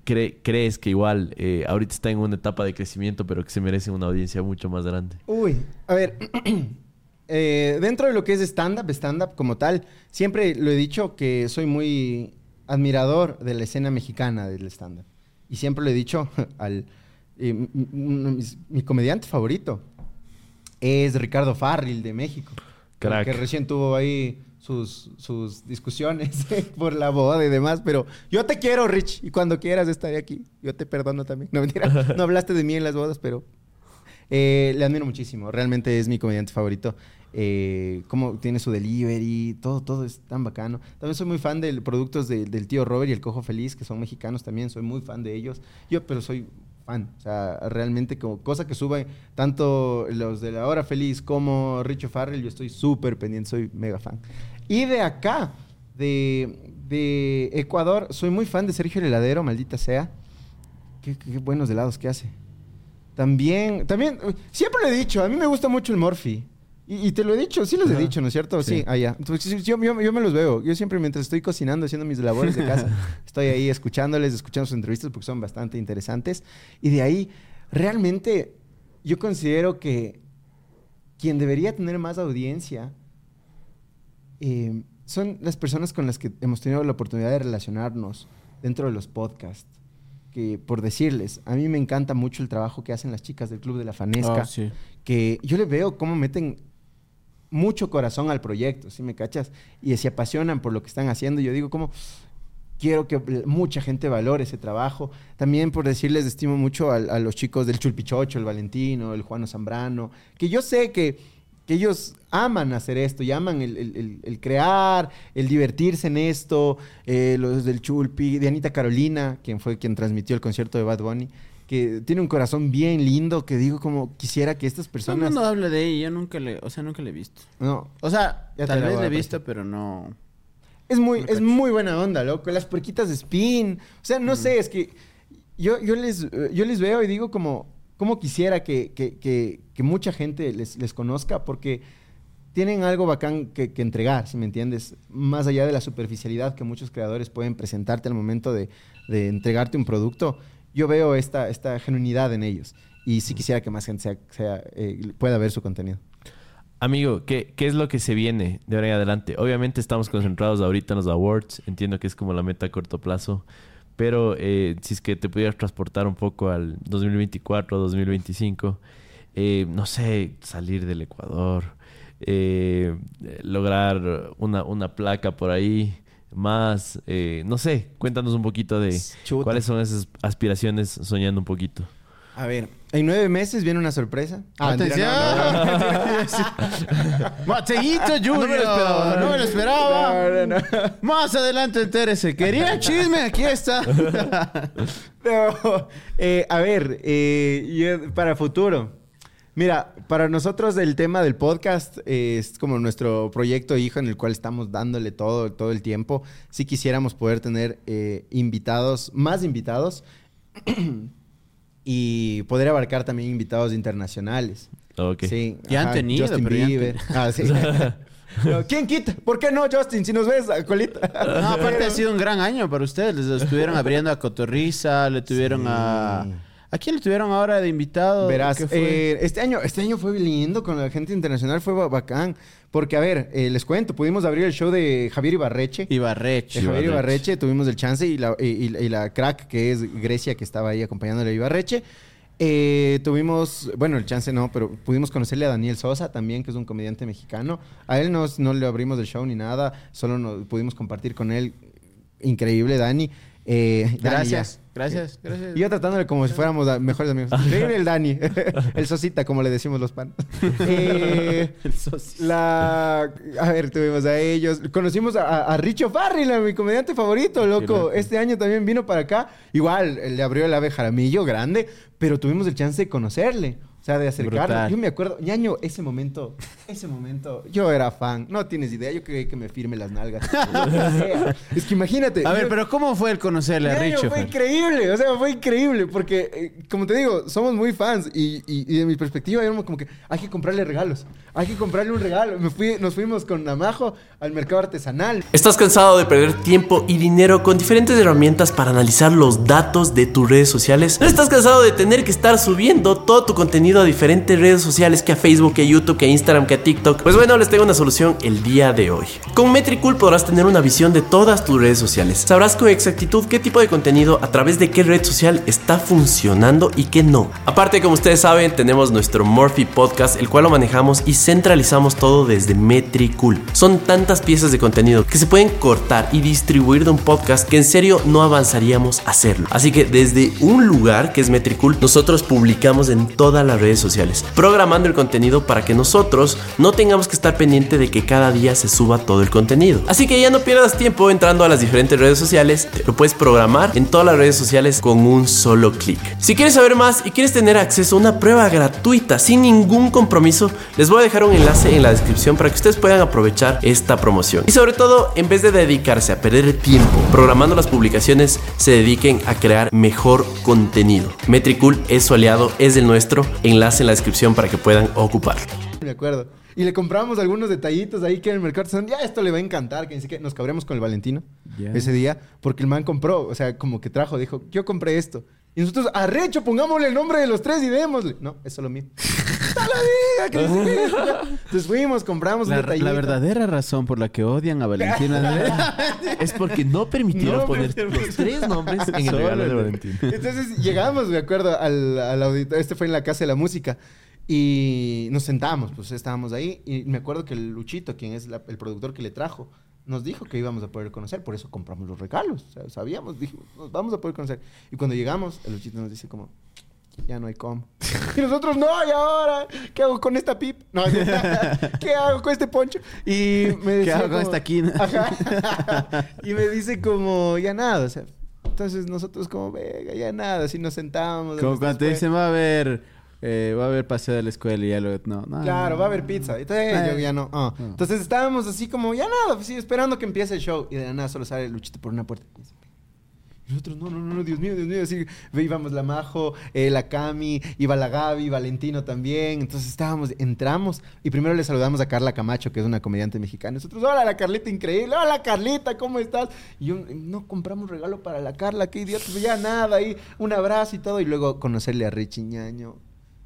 [SPEAKER 1] cre- crees que igual eh, ahorita está en una etapa de crecimiento, pero que se merece una audiencia mucho más grande?
[SPEAKER 3] Uy, a ver, eh, dentro de lo que es stand-up, stand-up como tal, siempre lo he dicho que soy muy admirador de la escena mexicana del stand-up. Y siempre lo he dicho al... eh, m- m- uno de mis- mi comediante favorito es Ricardo Farril de México.
[SPEAKER 1] Crack.
[SPEAKER 3] Que recién tuvo ahí sus, sus discusiones por la boda y demás. Pero yo te quiero, Rich. Y cuando quieras estaré aquí. Yo te perdono también. No, mentira. No hablaste de mí en las bodas, pero... eh, le admiro muchísimo. Realmente es mi comediante favorito. Eh, cómo tiene su delivery. Todo, todo es tan bacano. También soy muy fan de productos de- del tío Robert y el Cojo Feliz, que son mexicanos también. Soy muy fan de ellos. Yo, pero soy fan. O sea, realmente como cosa que suben tanto los de la hora feliz como Richo Farrell, yo estoy súper pendiente, soy mega fan. Y de acá, de, de Ecuador, soy muy fan de Sergio el Heladero, maldita sea. Qué, qué buenos helados que hace. También, también, siempre lo he dicho, a mí me gusta mucho el Morphy. Y, y te lo he dicho, sí los he dicho, ¿no es cierto? Sí,
[SPEAKER 1] Sí.
[SPEAKER 3] allá. Entonces, yo, yo- yo me los veo. Yo siempre mientras estoy cocinando, haciendo mis labores de casa, estoy ahí escuchándoles, escuchando sus entrevistas porque son bastante interesantes. Y de ahí, realmente, yo considero que quien debería tener más audiencia eh, son las personas con las que hemos tenido la oportunidad de relacionarnos dentro de los podcasts. Que por decirles, a mí me encanta mucho el trabajo que hacen las chicas del Club de la Fanesca
[SPEAKER 2] Ah, sí.
[SPEAKER 3] que yo le veo cómo meten mucho corazón al proyecto, ¿sí me cachas? Y se apasionan por lo que están haciendo. Yo digo, como quiero que mucha gente valore ese trabajo. También por decirles, estimo mucho a, a los chicos del Chulpichocho, el Valentino, el Juano Zambrano, que yo sé que, que ellos aman hacer esto y aman el, el- el- el crear, el divertirse en esto. Eh, los del Chulpi, de Anita Carolina, quien fue quien transmitió el concierto de Bad Bunny, que tiene un corazón bien lindo, que digo como quisiera que estas personas...
[SPEAKER 2] mundo habla de ella, yo nunca le, o sea, nunca le he visto.
[SPEAKER 3] No,
[SPEAKER 2] O sea,
[SPEAKER 3] Ya
[SPEAKER 2] tal vez le he visto, pero no.
[SPEAKER 3] Es muy,
[SPEAKER 2] No
[SPEAKER 3] es muy buena onda, loco. Las puerquitas de spin. O sea, no sé, es que yo, yo, les, eh, yo les veo y digo como, como quisiera que, que- que- que mucha gente les, les conozca porque tienen algo bacán que, que entregar, si me entiendes. Más allá de la superficialidad que muchos creadores pueden presentarte al momento de, de entregarte un producto, yo veo esta, esta genuinidad en ellos. Y sí quisiera que más gente sea, sea, eh, pueda ver su contenido.
[SPEAKER 1] Amigo, ¿qué, ¿qué es lo que se viene de ahora en adelante? Obviamente estamos concentrados ahorita en los awards, entiendo que es como la meta a corto plazo, pero eh, si es que te pudieras transportar un poco al 2024, 2025, eh, no sé, salir del Ecuador, eh, lograr una, una placa por ahí, más, eh, no sé, cuéntanos un poquito de
[SPEAKER 3] Chuta.
[SPEAKER 1] cuáles son esas aspiraciones soñando un poquito.
[SPEAKER 3] A ver, en nueve meses viene una sorpresa. Ah,
[SPEAKER 2] ¡Atención!
[SPEAKER 3] mentira,
[SPEAKER 2] ¡Matellito Junior!
[SPEAKER 3] No me lo esperaba.
[SPEAKER 2] No me lo esperaba.
[SPEAKER 3] No, no, no.
[SPEAKER 2] Más adelante entérese. ¿Quería chisme? Aquí está.
[SPEAKER 3] Eh, a ver, eh, yo- para futuro. Mira, para nosotros el tema del podcast eh, es como nuestro proyecto hijo en el cual estamos dándole todo, todo el tiempo. Si quisiéramos poder tener eh, invitados, más invitados y poder abarcar también invitados internacionales.
[SPEAKER 1] Ok.
[SPEAKER 3] Sí,
[SPEAKER 2] Ya han tenido,
[SPEAKER 3] Justin
[SPEAKER 2] pero ya han
[SPEAKER 3] Bieber. Ah, sí. No, ¿Quién quita? ¿Por qué no, Justin? Si nos ves, colita.
[SPEAKER 2] No, aparte ha sido un gran año para ustedes. Les estuvieron abriendo a Cotorriza, le tuvieron
[SPEAKER 3] Sí.
[SPEAKER 2] a... ¿A quién le tuvieron ahora de invitado?
[SPEAKER 3] Verás, eh, este año, este año fue lindo con la gente internacional, fue ba- bacán. Porque, a ver, eh, les cuento, pudimos abrir el show de Javier Ibarreche.
[SPEAKER 2] Ibarreche.
[SPEAKER 3] De Javier
[SPEAKER 1] Ibarreche.
[SPEAKER 3] Ibarreche, tuvimos el chance y la, y, y- y la crack que es Grecia que estaba ahí acompañándole a Ibarreche. Eh, tuvimos, bueno, el chance no, pero pudimos conocerle a Daniel Sosa también, que es un comediante mexicano. A él no, no le abrimos el show ni nada, solo nos pudimos compartir con él. Increíble, Dani. Eh, Dani,
[SPEAKER 2] Gracias,
[SPEAKER 3] ya.
[SPEAKER 2] Gracias, gracias.
[SPEAKER 3] Y yo tratándole como si fuéramos a- mejores amigos. Increíble el Dani. el Sosita, como le decimos los pan. Eh,
[SPEAKER 2] El socio.
[SPEAKER 3] la... A ver, tuvimos a ellos. Conocimos a, a- a Richo Farrell, a mi comediante favorito, loco. Este año también vino para acá. Igual, le abrió el ave Jaramillo, grande. Pero tuvimos el chance de conocerle. O sea, de acercarnos.
[SPEAKER 2] Brutal.
[SPEAKER 3] Yo me acuerdo, ñaño, ese momento, ese momento, yo era fan. No tienes idea, yo quería que me firme las nalgas. Es que imagínate.
[SPEAKER 2] A ver,
[SPEAKER 3] yo-
[SPEAKER 2] pero ¿cómo fue el conocerle a
[SPEAKER 3] Ñaño,
[SPEAKER 2] Richo?
[SPEAKER 3] fue increíble, o sea, fue increíble, porque, eh, como te digo, somos muy fans y, y- y de mi perspectiva éramos como que hay que comprarle regalos, hay que comprarle un regalo. Me fui, nos fuimos con Namajo al mercado artesanal.
[SPEAKER 4] ¿Estás cansado de perder tiempo y dinero con diferentes herramientas para analizar los datos de tus redes sociales? ¿No estás cansado de tener que estar subiendo todo tu contenido a diferentes redes sociales que a Facebook, que a YouTube, que a Instagram, que a TikTok? Pues bueno, les tengo una solución el día de hoy. Con Metricool podrás tener una visión de todas tus redes sociales. Sabrás con exactitud qué tipo de contenido a través de qué red social está funcionando y qué no. Aparte, como ustedes saben, tenemos nuestro Morphy Podcast, el cual lo manejamos y centralizamos todo desde Metricool. Son tantas piezas de contenido que se pueden cortar y distribuir de un podcast que en serio no avanzaríamos a hacerlo. Así que desde un lugar que es Metricool, nosotros publicamos en todas las redes sociales, programando el contenido para que nosotros no tengamos que estar pendiente de que cada día se suba todo el contenido. Así que ya no pierdas tiempo entrando a las diferentes redes sociales, lo puedes programar en todas las redes sociales con un solo clic. Si quieres saber más y quieres tener acceso a una prueba gratuita sin ningún compromiso, les voy a dejar un enlace en la descripción para que ustedes puedan aprovechar esta promoción. Y sobre todo, en vez de dedicarse a perder tiempo programando las publicaciones, se dediquen a crear mejor contenido. Metricool es su aliado, es el nuestro. Enlace en la descripción para que puedan ocuparlo.
[SPEAKER 3] Me acuerdo. Y le compramos algunos detallitos ahí que en el mercado artesanal, ya esto le va a encantar, que ni siquiera nos cabremos con el Valentino ese día, porque el man compró, o sea, como que trajo, dijo, yo compré esto. Y nosotros, arrecho, pongámosle el nombre de los tres y démosle. No, es solo mío. Entonces fuimos, compramos un
[SPEAKER 2] La,
[SPEAKER 3] detallito.
[SPEAKER 2] la verdadera razón por la que odian a Valentina
[SPEAKER 4] Es porque no permitieron
[SPEAKER 3] No
[SPEAKER 4] poner
[SPEAKER 3] permitieron.
[SPEAKER 4] los tres nombres en el regalo de Valentín.
[SPEAKER 3] Entonces llegamos, me acuerdo, al, al auditorio. Este fue en la Casa de la Música. Y nos sentamos, pues estábamos ahí. Y me acuerdo que el Luchito, quien es la- el productor que le trajo, nos dijo que íbamos a poder conocer. Por eso compramos los regalos. O sea, sabíamos, dijimos, nos vamos a poder conocer. Y cuando llegamos, el Luchito nos dice como, ya no hay cómo. Y nosotros, no, ¿y ahora? ¿Qué hago con esta pip? No, ¿qué hago con este poncho? Y me
[SPEAKER 2] ¿Qué
[SPEAKER 3] decía
[SPEAKER 2] hago con esta quina?
[SPEAKER 3] Ajá. y me dice como, ya nada, o sea. Entonces nosotros como, venga, ya nada, así nos sentábamos.
[SPEAKER 2] Como cuando te dicen va a haber eh, va a haber paseo de la escuela y ya lo no, no
[SPEAKER 3] Claro,
[SPEAKER 2] no.
[SPEAKER 3] va a haber pizza. Entonces,
[SPEAKER 2] Eh.
[SPEAKER 3] yo ya no. ah. Entonces estábamos así como, ya nada, pues sí, esperando que empiece el show. Y de nada solo sale Luchito por una puerta. Y nosotros, no, no, no, Dios mío, Dios mío. Así íbamos la Majo, eh, la Cami, iba la Gaby, Valentino también. Entonces estábamos, entramos y primero le saludamos a Carla Camacho, que es una comediante mexicana. Nosotros, hola, la Carlita, increíble. Hola, Carlita, ¿cómo estás? Y yo, no compramos regalo para la Carla, qué idiota. Pues ya nada, ahí un abrazo y todo. Y luego conocerle a Richie Ñaño.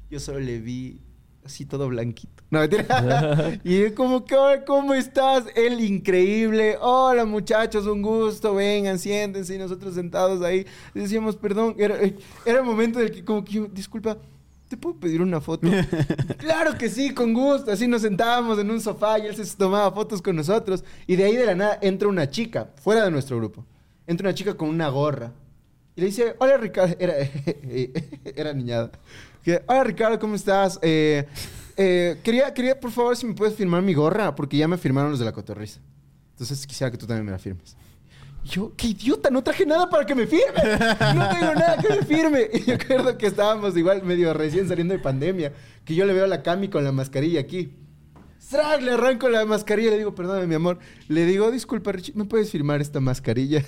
[SPEAKER 3] Yo solo le vi así todo blanquito. No, mentira. y es como que, "Hola, ¿cómo estás? Él increíble. Hola, muchachos, un gusto. Vengan, siéntense. Y nosotros sentados ahí decíamos, perdón. Era, eh, era el momento del que, como que yo, disculpa. ¿Te puedo pedir una foto? claro que sí, con gusto. Así nos sentábamos en un sofá y él se tomaba fotos con nosotros. Y de ahí de la nada entra una chica, fuera de nuestro grupo. Entra una chica con una gorra. Y le dice, hola Ricardo, era, era niñada. Que, hola Ricardo, ¿cómo estás? Eh, eh, quería, quería, por favor, si me puedes firmar mi gorra, porque ya me firmaron los de la cotorriza. Entonces quisiera que tú también me la firmes. Yo, qué idiota, no traje nada para que me firme. No tengo nada que me firme. Y yo recuerdo que estábamos igual medio recién saliendo de pandemia, que yo le veo a la Cami con la mascarilla aquí. ¡Srac! Le arranco la mascarilla y le digo, perdóname, mi amor. Le digo, disculpa, Richie, ¿me puedes firmar esta mascarilla?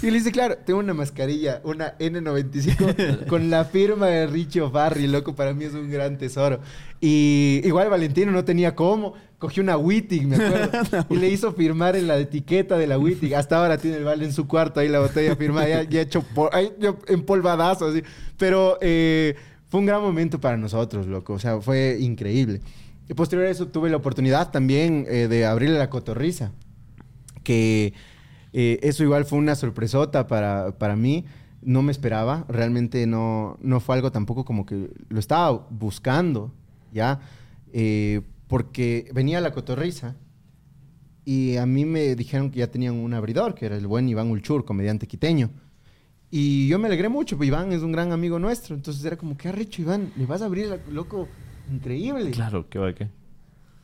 [SPEAKER 3] Y le dice, claro, tengo una mascarilla, una N95 con la firma de Richie O'Farry, loco, para mí es un gran tesoro. Y igual Valentino no tenía cómo, cogió una Wittig, me acuerdo, y le hizo firmar en la etiqueta de la Wittig. Hasta ahora tiene el vale en su cuarto, ahí la botella firmada, ya, ya hecho por, ahí, empolvadazo, así. Pero eh, fue un gran momento para nosotros, loco, o sea, fue increíble. Y posterior a eso tuve la oportunidad también eh, de abrirle la cotorriza, que eh, eso igual fue una sorpresota para, para mí. No me esperaba, realmente no, no fue algo tampoco como que lo estaba buscando, ¿ya? Eh, porque venía la cotorriza y a mí me dijeron que ya tenían un abridor, que era el buen Iván Ulchur, comediante quiteño. Y yo me alegré mucho, pues Iván es un gran amigo nuestro, entonces era como, qué arrecho, Iván, le vas a abrir, loco, increíble.
[SPEAKER 4] Claro, qué va qué.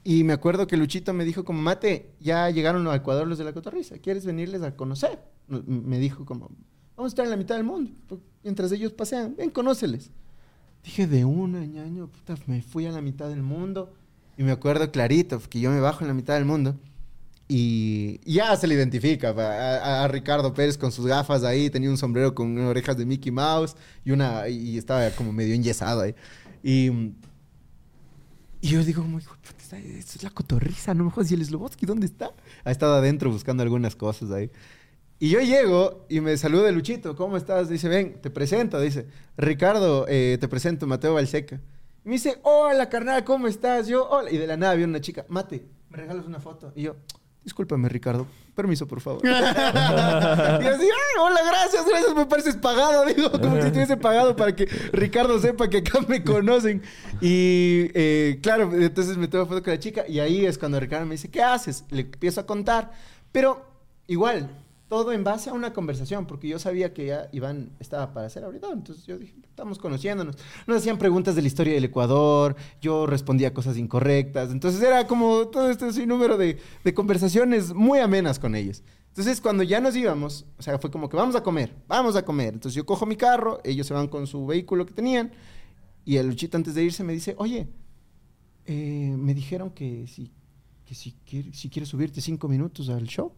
[SPEAKER 3] Y me acuerdo que Luchito me dijo como, Mate, ya llegaron a Ecuador los de la cotorriza, ¿quieres venirles a conocer? Me dijo como, vamos a estar en la mitad del mundo, pues, mientras ellos pasean, ven, conóceles. Dije, de una, ñaño, puta, me fui a la mitad del mundo. Y me acuerdo clarito, que yo me bajo en la mitad del mundo. Y ya se le identifica a Ricardo Pérez con sus gafas ahí. Tenía un sombrero con orejas de Mickey Mouse y, una, y estaba como medio enyesado ahí. Y, y yo digo, esto es la cotorriza, no me jodas. ¿Y el Slobotsky dónde está? Ha estado adentro buscando algunas cosas ahí. Y yo llego y me saluda Luchito, ¿cómo estás? Dice, ven, te presento. Dice, Ricardo, eh, te presento, Mateo Balseca. Y me dice, hola, carnal, ¿cómo estás? Yo, hola. Y de la nada viene una chica, Mate, ¿me regalas una foto? Y yo, discúlpame, Ricardo, permiso, por favor. y así, "Ay, hola, gracias, gracias, me pareces pagado. Digo, como si estuviese pagado para que Ricardo sepa que acá me conocen. Y eh, claro, entonces me tomo foto con la chica y ahí es cuando Ricardo me dice, ¿qué haces? Le empiezo a contar. Pero igual, todo en base a una conversación, porque yo sabía que ya Iván estaba para ser ahorita, entonces yo dije, estamos conociéndonos. Nos hacían preguntas de la historia del Ecuador, yo respondía cosas incorrectas, entonces era como todo este sinnúmero de, de conversaciones muy amenas con ellos. Entonces cuando ya nos íbamos, o sea, fue como que vamos a comer, vamos a comer. Entonces yo cojo mi carro, ellos se van con su vehículo que tenían, y el Luchito antes de irse me dice, oye, eh, me dijeron que si, que si, quiere- si quieres subirte cinco minutos al show.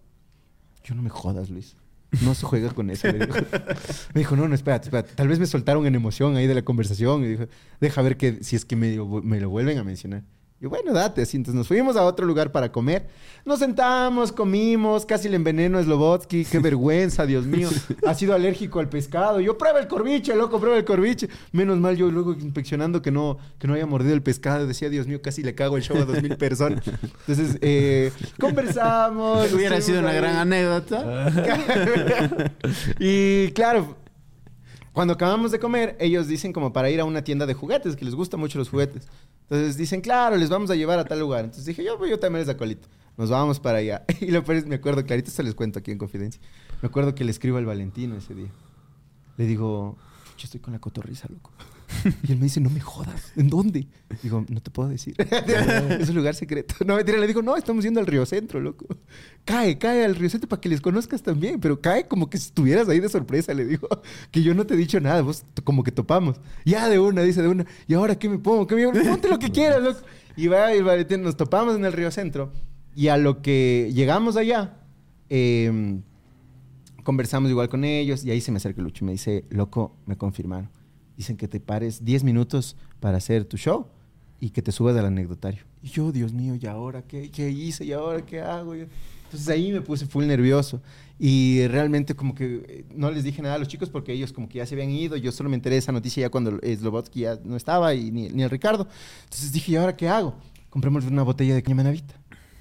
[SPEAKER 3] Yo no me jodas, Luis. No se juega con eso. Me dijo, no, no, espérate, espérate. Tal vez me soltaron en emoción ahí de la conversación. Y dijo, deja ver que, si es que me lo vuelven a mencionar. Y bueno, date. Así, entonces nos fuimos a otro lugar para comer. Nos sentamos, comimos, casi le enveneno a Slobotsky. Qué vergüenza, Dios mío. Ha sido alérgico al pescado. Yo, prueba el corviche, loco, prueba el corviche. Menos mal yo luego inspeccionando que no, que no haya mordido el pescado. Decía, Dios mío, casi le cago el show a dos mil personas. Entonces, eh, conversamos.
[SPEAKER 2] Hubiera sido una gran anécdota.
[SPEAKER 3] y claro, cuando acabamos de comer, ellos dicen como para ir a una tienda de juguetes, que les gustan mucho los juguetes. Entonces dicen, claro, les vamos a llevar a tal lugar. Entonces dije, yo, yo también les acolito. Nos vamos para allá. Y lo peor me acuerdo, clarito, se les cuento aquí en confidencia. Me acuerdo que le escribo al Valentino ese día. Le digo, yo estoy con la cotorriza, loco. Y él me dice, no me jodas. ¿En dónde? Digo, no te puedo decir. es un lugar secreto. No, mentira. Le digo, no, estamos yendo al Río Centro, loco. Cae, cae al Río Centro para que les conozcas también. Pero cae como que estuvieras ahí de sorpresa, le digo. Que yo no te he dicho nada. Vos como que topamos. Ya de una, dice de una. ¿Y ahora qué me pongo? ¿Qué me Ponte lo que quieras, loco. Y va y va, nos topamos en el Río Centro. Y a lo que llegamos allá, eh, conversamos igual con ellos y ahí se me acerca Lucho y me dice, loco, me confirmaron. Dicen que te pares 10 minutos para hacer tu show y que te subas al anecdotario. Y yo, Dios mío, ¿y ahora qué, qué hice? ¿Y ahora qué hago? Entonces ahí me puse full nervioso y realmente como que eh, no les dije nada a los chicos porque ellos como que ya se habían ido. Yo solo me enteré de esa noticia ya cuando eh, Slobotsky ya no estaba y ni, ni el Ricardo. Entonces dije, ¿y ahora qué hago? Compremos una botella de caña manavita.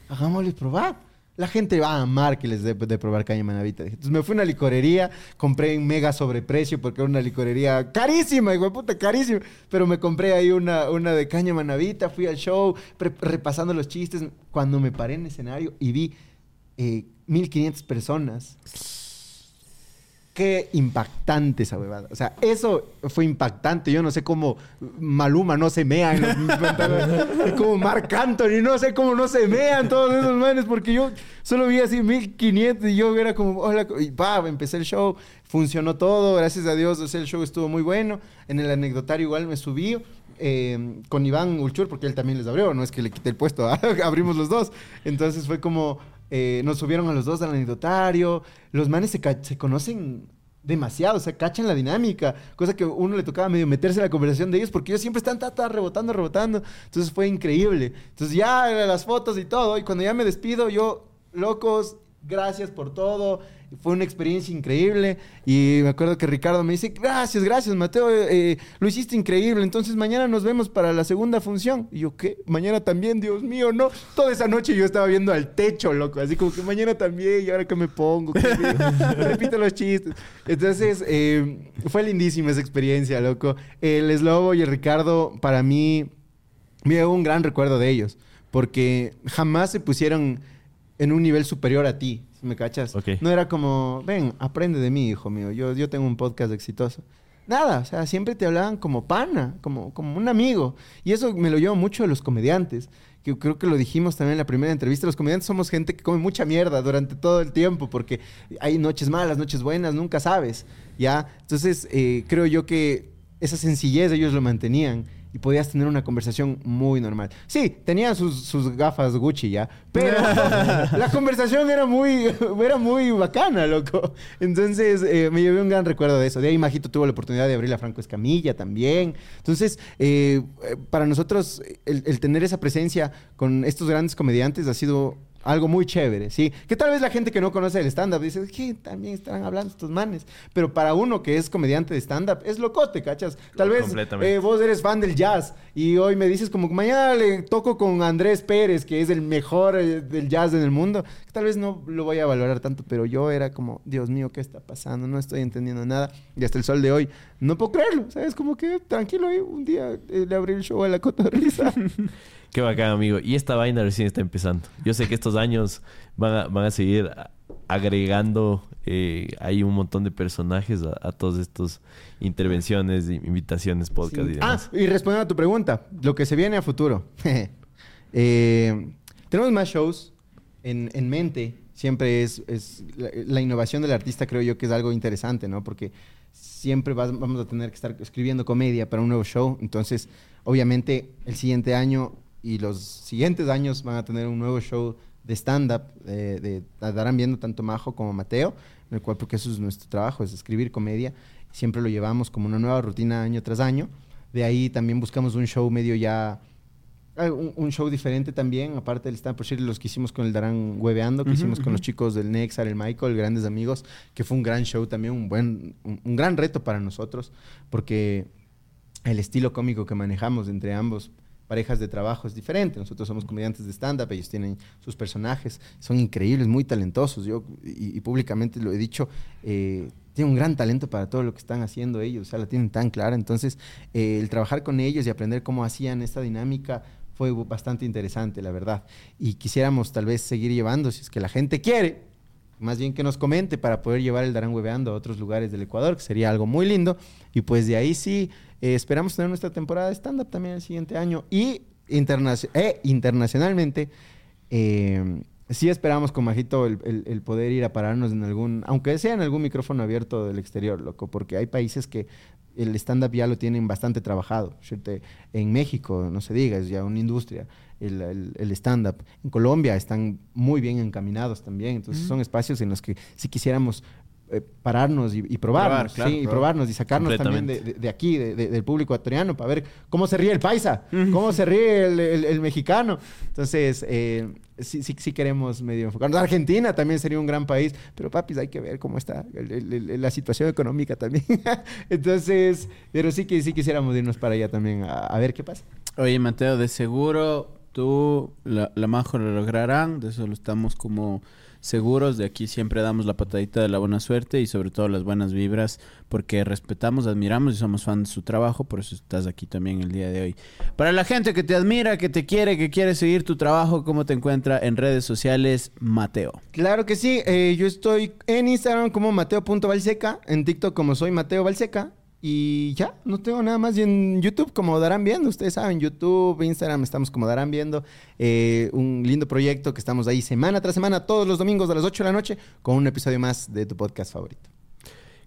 [SPEAKER 3] Hagámosles probar. La gente va a amar que les dé de probar caña manavita. Entonces me fui a una licorería, compré en mega sobreprecio porque era una licorería carísima, hijo puta, carísima. Pero me compré ahí una, una de caña manavita, fui al show, repasando los chistes. Cuando me paré en escenario y vi eh, 1500 personas. Qué impactante esa huevada. O sea, eso fue impactante. Yo no sé cómo Maluma no se mea en los pantalones. como Marc Anthony, no sé cómo no se mean todos esos manes, porque yo solo vi así 1500 y yo era como, hola, y pa, empecé el show, funcionó todo, gracias a Dios, o sea, el show estuvo muy bueno. En el anecdotario igual me subí. eh, con Iván Ulchur, porque él también les abrió, no es que le quité el puesto, abrimos los dos. Entonces fue como, eh, nos subieron a los dos al anecdotario, los manes se, conocen demasiado, o sea, cachan la dinámica, cosa que a uno le tocaba medio meterse en la conversación de ellos, porque ellos siempre están ta, ta, rebotando, rebotando, entonces fue increíble. Entonces ya las fotos y todo, y cuando ya me despido, yo, locos, gracias por todo, fue una experiencia increíble, y me acuerdo que Ricardo me dice, gracias, gracias, Mateo, eh, lo hiciste increíble, entonces mañana nos vemos para la segunda función. Y yo, ¿qué? Mañana también, Dios mío, no. Toda esa noche yo estaba viendo al techo, loco, así como que mañana también, y ahora que me pongo, repito los chistes. Entonces, eh, fue lindísima esa experiencia, loco. El Slobo y el Ricardo, para mí, me llevo un gran recuerdo de ellos, porque jamás se pusieron en un nivel superior a ti, me cachas.
[SPEAKER 1] Ok.
[SPEAKER 3] No era como, ven, aprende de mí, hijo mío, yo, yo tengo un podcast exitoso. Nada, o sea, siempre te hablaban como pana, como, como un amigo. Y eso me lo llevo mucho de los comediantes, que creo que lo dijimos también en la primera entrevista. Los comediantes somos gente que come mucha mierda durante todo el tiempo, porque hay noches malas, noches buenas, nunca sabes, ¿ya? Entonces, eh, creo yo que esa sencillez ellos lo mantenían y podías tener una conversación muy normal. Sí, tenían sus, sus gafas Gucci ya, pero la conversación era muy, era muy bacana, loco. Entonces eh, me llevé un gran recuerdo de eso. De ahí Majito tuvo la oportunidad de abrir la Franco Escamilla también. Entonces, eh, eh, para nosotros el, el tener esa presencia con estos grandes comediantes ha sido algo muy chévere, ¿sí? Que tal vez la gente que no conoce el stand-up dice, ¿qué también están hablando estos manes? Pero para uno que es comediante de stand-up, es locote, ¿cachas? Tal vez eh, vos eres fan del jazz y hoy me dices como que mañana le toco con Andrés Pérez, que es el mejor eh, del jazz en el mundo. Tal vez no lo voy a valorar tanto, pero yo era como, Dios mío, ¿qué está pasando? No estoy entendiendo nada. Y hasta el sol de hoy, no puedo creerlo, ¿sabes? Como que tranquilo, eh, un día eh, le abrí el show a la cotorriza.
[SPEAKER 1] Qué bacán, amigo. Y esta vaina recién está empezando. Yo sé que estos años van a, van a seguir agregando eh, hay un montón de personajes a, a todas estas intervenciones, invitaciones, podcast y
[SPEAKER 3] Ah, y respondiendo a tu pregunta, lo que se viene a futuro. Eh, tenemos más shows en, en mente. Siempre es, es la, la innovación del artista, creo yo que es algo interesante, ¿no? Porque siempre vas- vamos a tener que estar escribiendo comedia para un nuevo show. Entonces, obviamente, el siguiente año y los siguientes años van a tener un nuevo show de stand-up. eh, de, estarán viendo tanto Majo como Mateo, el cual, porque eso es nuestro trabajo, es escribir comedia. Siempre lo llevamos como una nueva rutina año tras año. De ahí también buscamos un show medio ya un, un show diferente también, aparte del stand por Shirley, los que hicimos con el Darán Hueveando, que hicimos con los chicos del Nexar, el Michael, grandes amigos, que fue un gran show también, un buen, un, un gran reto para nosotros, porque el estilo cómico que manejamos entre ambos parejas de trabajo es diferente. Nosotros somos comediantes de stand-up, ellos tienen sus personajes, son increíbles, muy talentosos. Yo, y, y públicamente lo he dicho, eh, tienen un gran talento para todo lo que están haciendo ellos, o sea, la tienen tan clara. Entonces, eh, el trabajar con ellos y aprender cómo hacían esta dinámica fue bastante interesante, la verdad. Y quisiéramos tal vez seguir llevando, si es que la gente quiere, más bien que nos comente para poder llevar el Darán Hueveando a otros lugares del Ecuador, que sería algo muy lindo. Y pues de ahí sí, eh, esperamos tener nuestra temporada de stand-up también el siguiente año. Y eh, internacionalmente, eh, sí esperamos con Majito el, el- el poder ir a pararnos en algún, aunque sea en algún micrófono abierto del exterior, loco, porque hay países que el stand-up ya lo tienen bastante trabajado. ¿cierto? En México, no se diga, es ya una industria el, el- el stand-up. En Colombia están muy bien encaminados también. Entonces son espacios en los que si quisiéramos eh, pararnos y, y probarnos,
[SPEAKER 2] Probar, claro,
[SPEAKER 3] sí, y
[SPEAKER 2] probar.
[SPEAKER 3] probarnos y sacarnos también de, de- de aquí, de- de- del público ecuatoriano, para ver cómo se ríe el paisa, cómo se ríe el, el- el mexicano. Entonces, eh, sí, sí, sí queremos medio enfocarnos. Argentina también sería un gran país, pero papis, hay que ver cómo está el- el- el- la situación económica también. Entonces, pero sí que sí quisiéramos irnos para allá también a, a ver qué pasa.
[SPEAKER 2] Oye, Mateo, de seguro tú, la, la Majo lo lograrán. De eso lo estamos como seguros. De aquí siempre damos la patadita de la buena suerte y sobre todo las buenas vibras porque respetamos, admiramos y somos fan de su trabajo. Por eso estás aquí también el día de hoy. Para la gente que te admira, que te quiere, que quiere seguir tu trabajo, ¿cómo te encuentra en redes sociales, Mateo?
[SPEAKER 3] Claro que sí, eh, yo estoy en Instagram como mateo.valseca, en TikTok como soy Mateo Valseca y ya, no tengo nada más. Y en YouTube como darán viendo, ustedes saben, YouTube, Instagram estamos como darán viendo. Eh, un lindo proyecto que estamos ahí semana tras semana, todos los domingos a las 8 de la noche, con un episodio más de tu podcast favorito.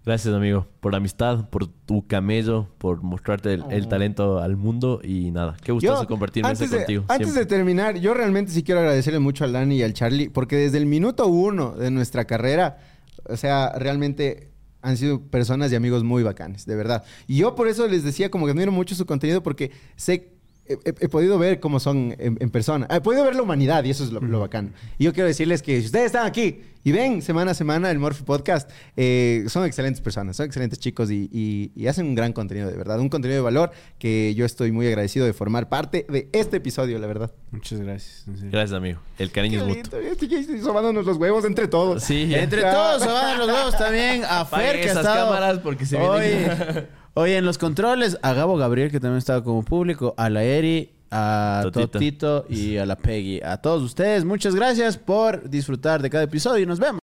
[SPEAKER 1] Gracias, amigo, por la amistad, por tu camello, por mostrarte el, el talento al mundo y nada, qué gustoso compartirme eso contigo.
[SPEAKER 3] Antes de terminar, yo realmente sí quiero agradecerle mucho al Dani y al Charlie, porque desde el minuto uno de nuestra carrera, o sea, realmente han sido personas y amigos muy bacanes, de verdad. Y yo por eso les decía como que admiro mucho su contenido, porque sé, he, he- he podido ver cómo son en, en persona. He podido ver la humanidad y eso es lo, lo bacano. Y yo quiero decirles que si ustedes están aquí y ven semana a semana el Morphy Podcast, eh, son excelentes personas, son excelentes chicos y, y- y hacen un gran contenido, de verdad. Un contenido de valor que yo estoy muy agradecido de formar parte de este episodio, la verdad.
[SPEAKER 2] Muchas gracias.
[SPEAKER 1] Gracias, amigo. El cariño es mutuo.
[SPEAKER 3] Estoy sobándonos los huevos entre todos.
[SPEAKER 1] Sí,
[SPEAKER 2] Entre todos van los huevos también. A Fer que ha
[SPEAKER 1] esas
[SPEAKER 2] estado
[SPEAKER 1] cámaras porque se
[SPEAKER 2] hoy,
[SPEAKER 1] vienen-
[SPEAKER 2] hoy en los controles. A Gabo Gabriel que también estaba como público. A la Eri. A
[SPEAKER 1] Totito.
[SPEAKER 2] Totito y a la Peggy. A todos ustedes, muchas gracias por disfrutar de cada episodio y nos vemos.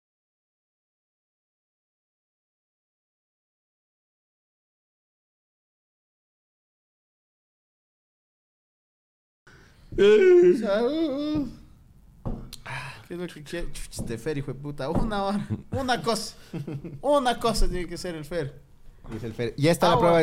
[SPEAKER 2] Salud. ¿Qué es lo que quiere? Este Fer, hijo de puta. Una hora. Una cosa. Una cosa tiene que ser el Fer.
[SPEAKER 3] Dice el Fer. Ya está la
[SPEAKER 2] Agua.
[SPEAKER 3] prueba de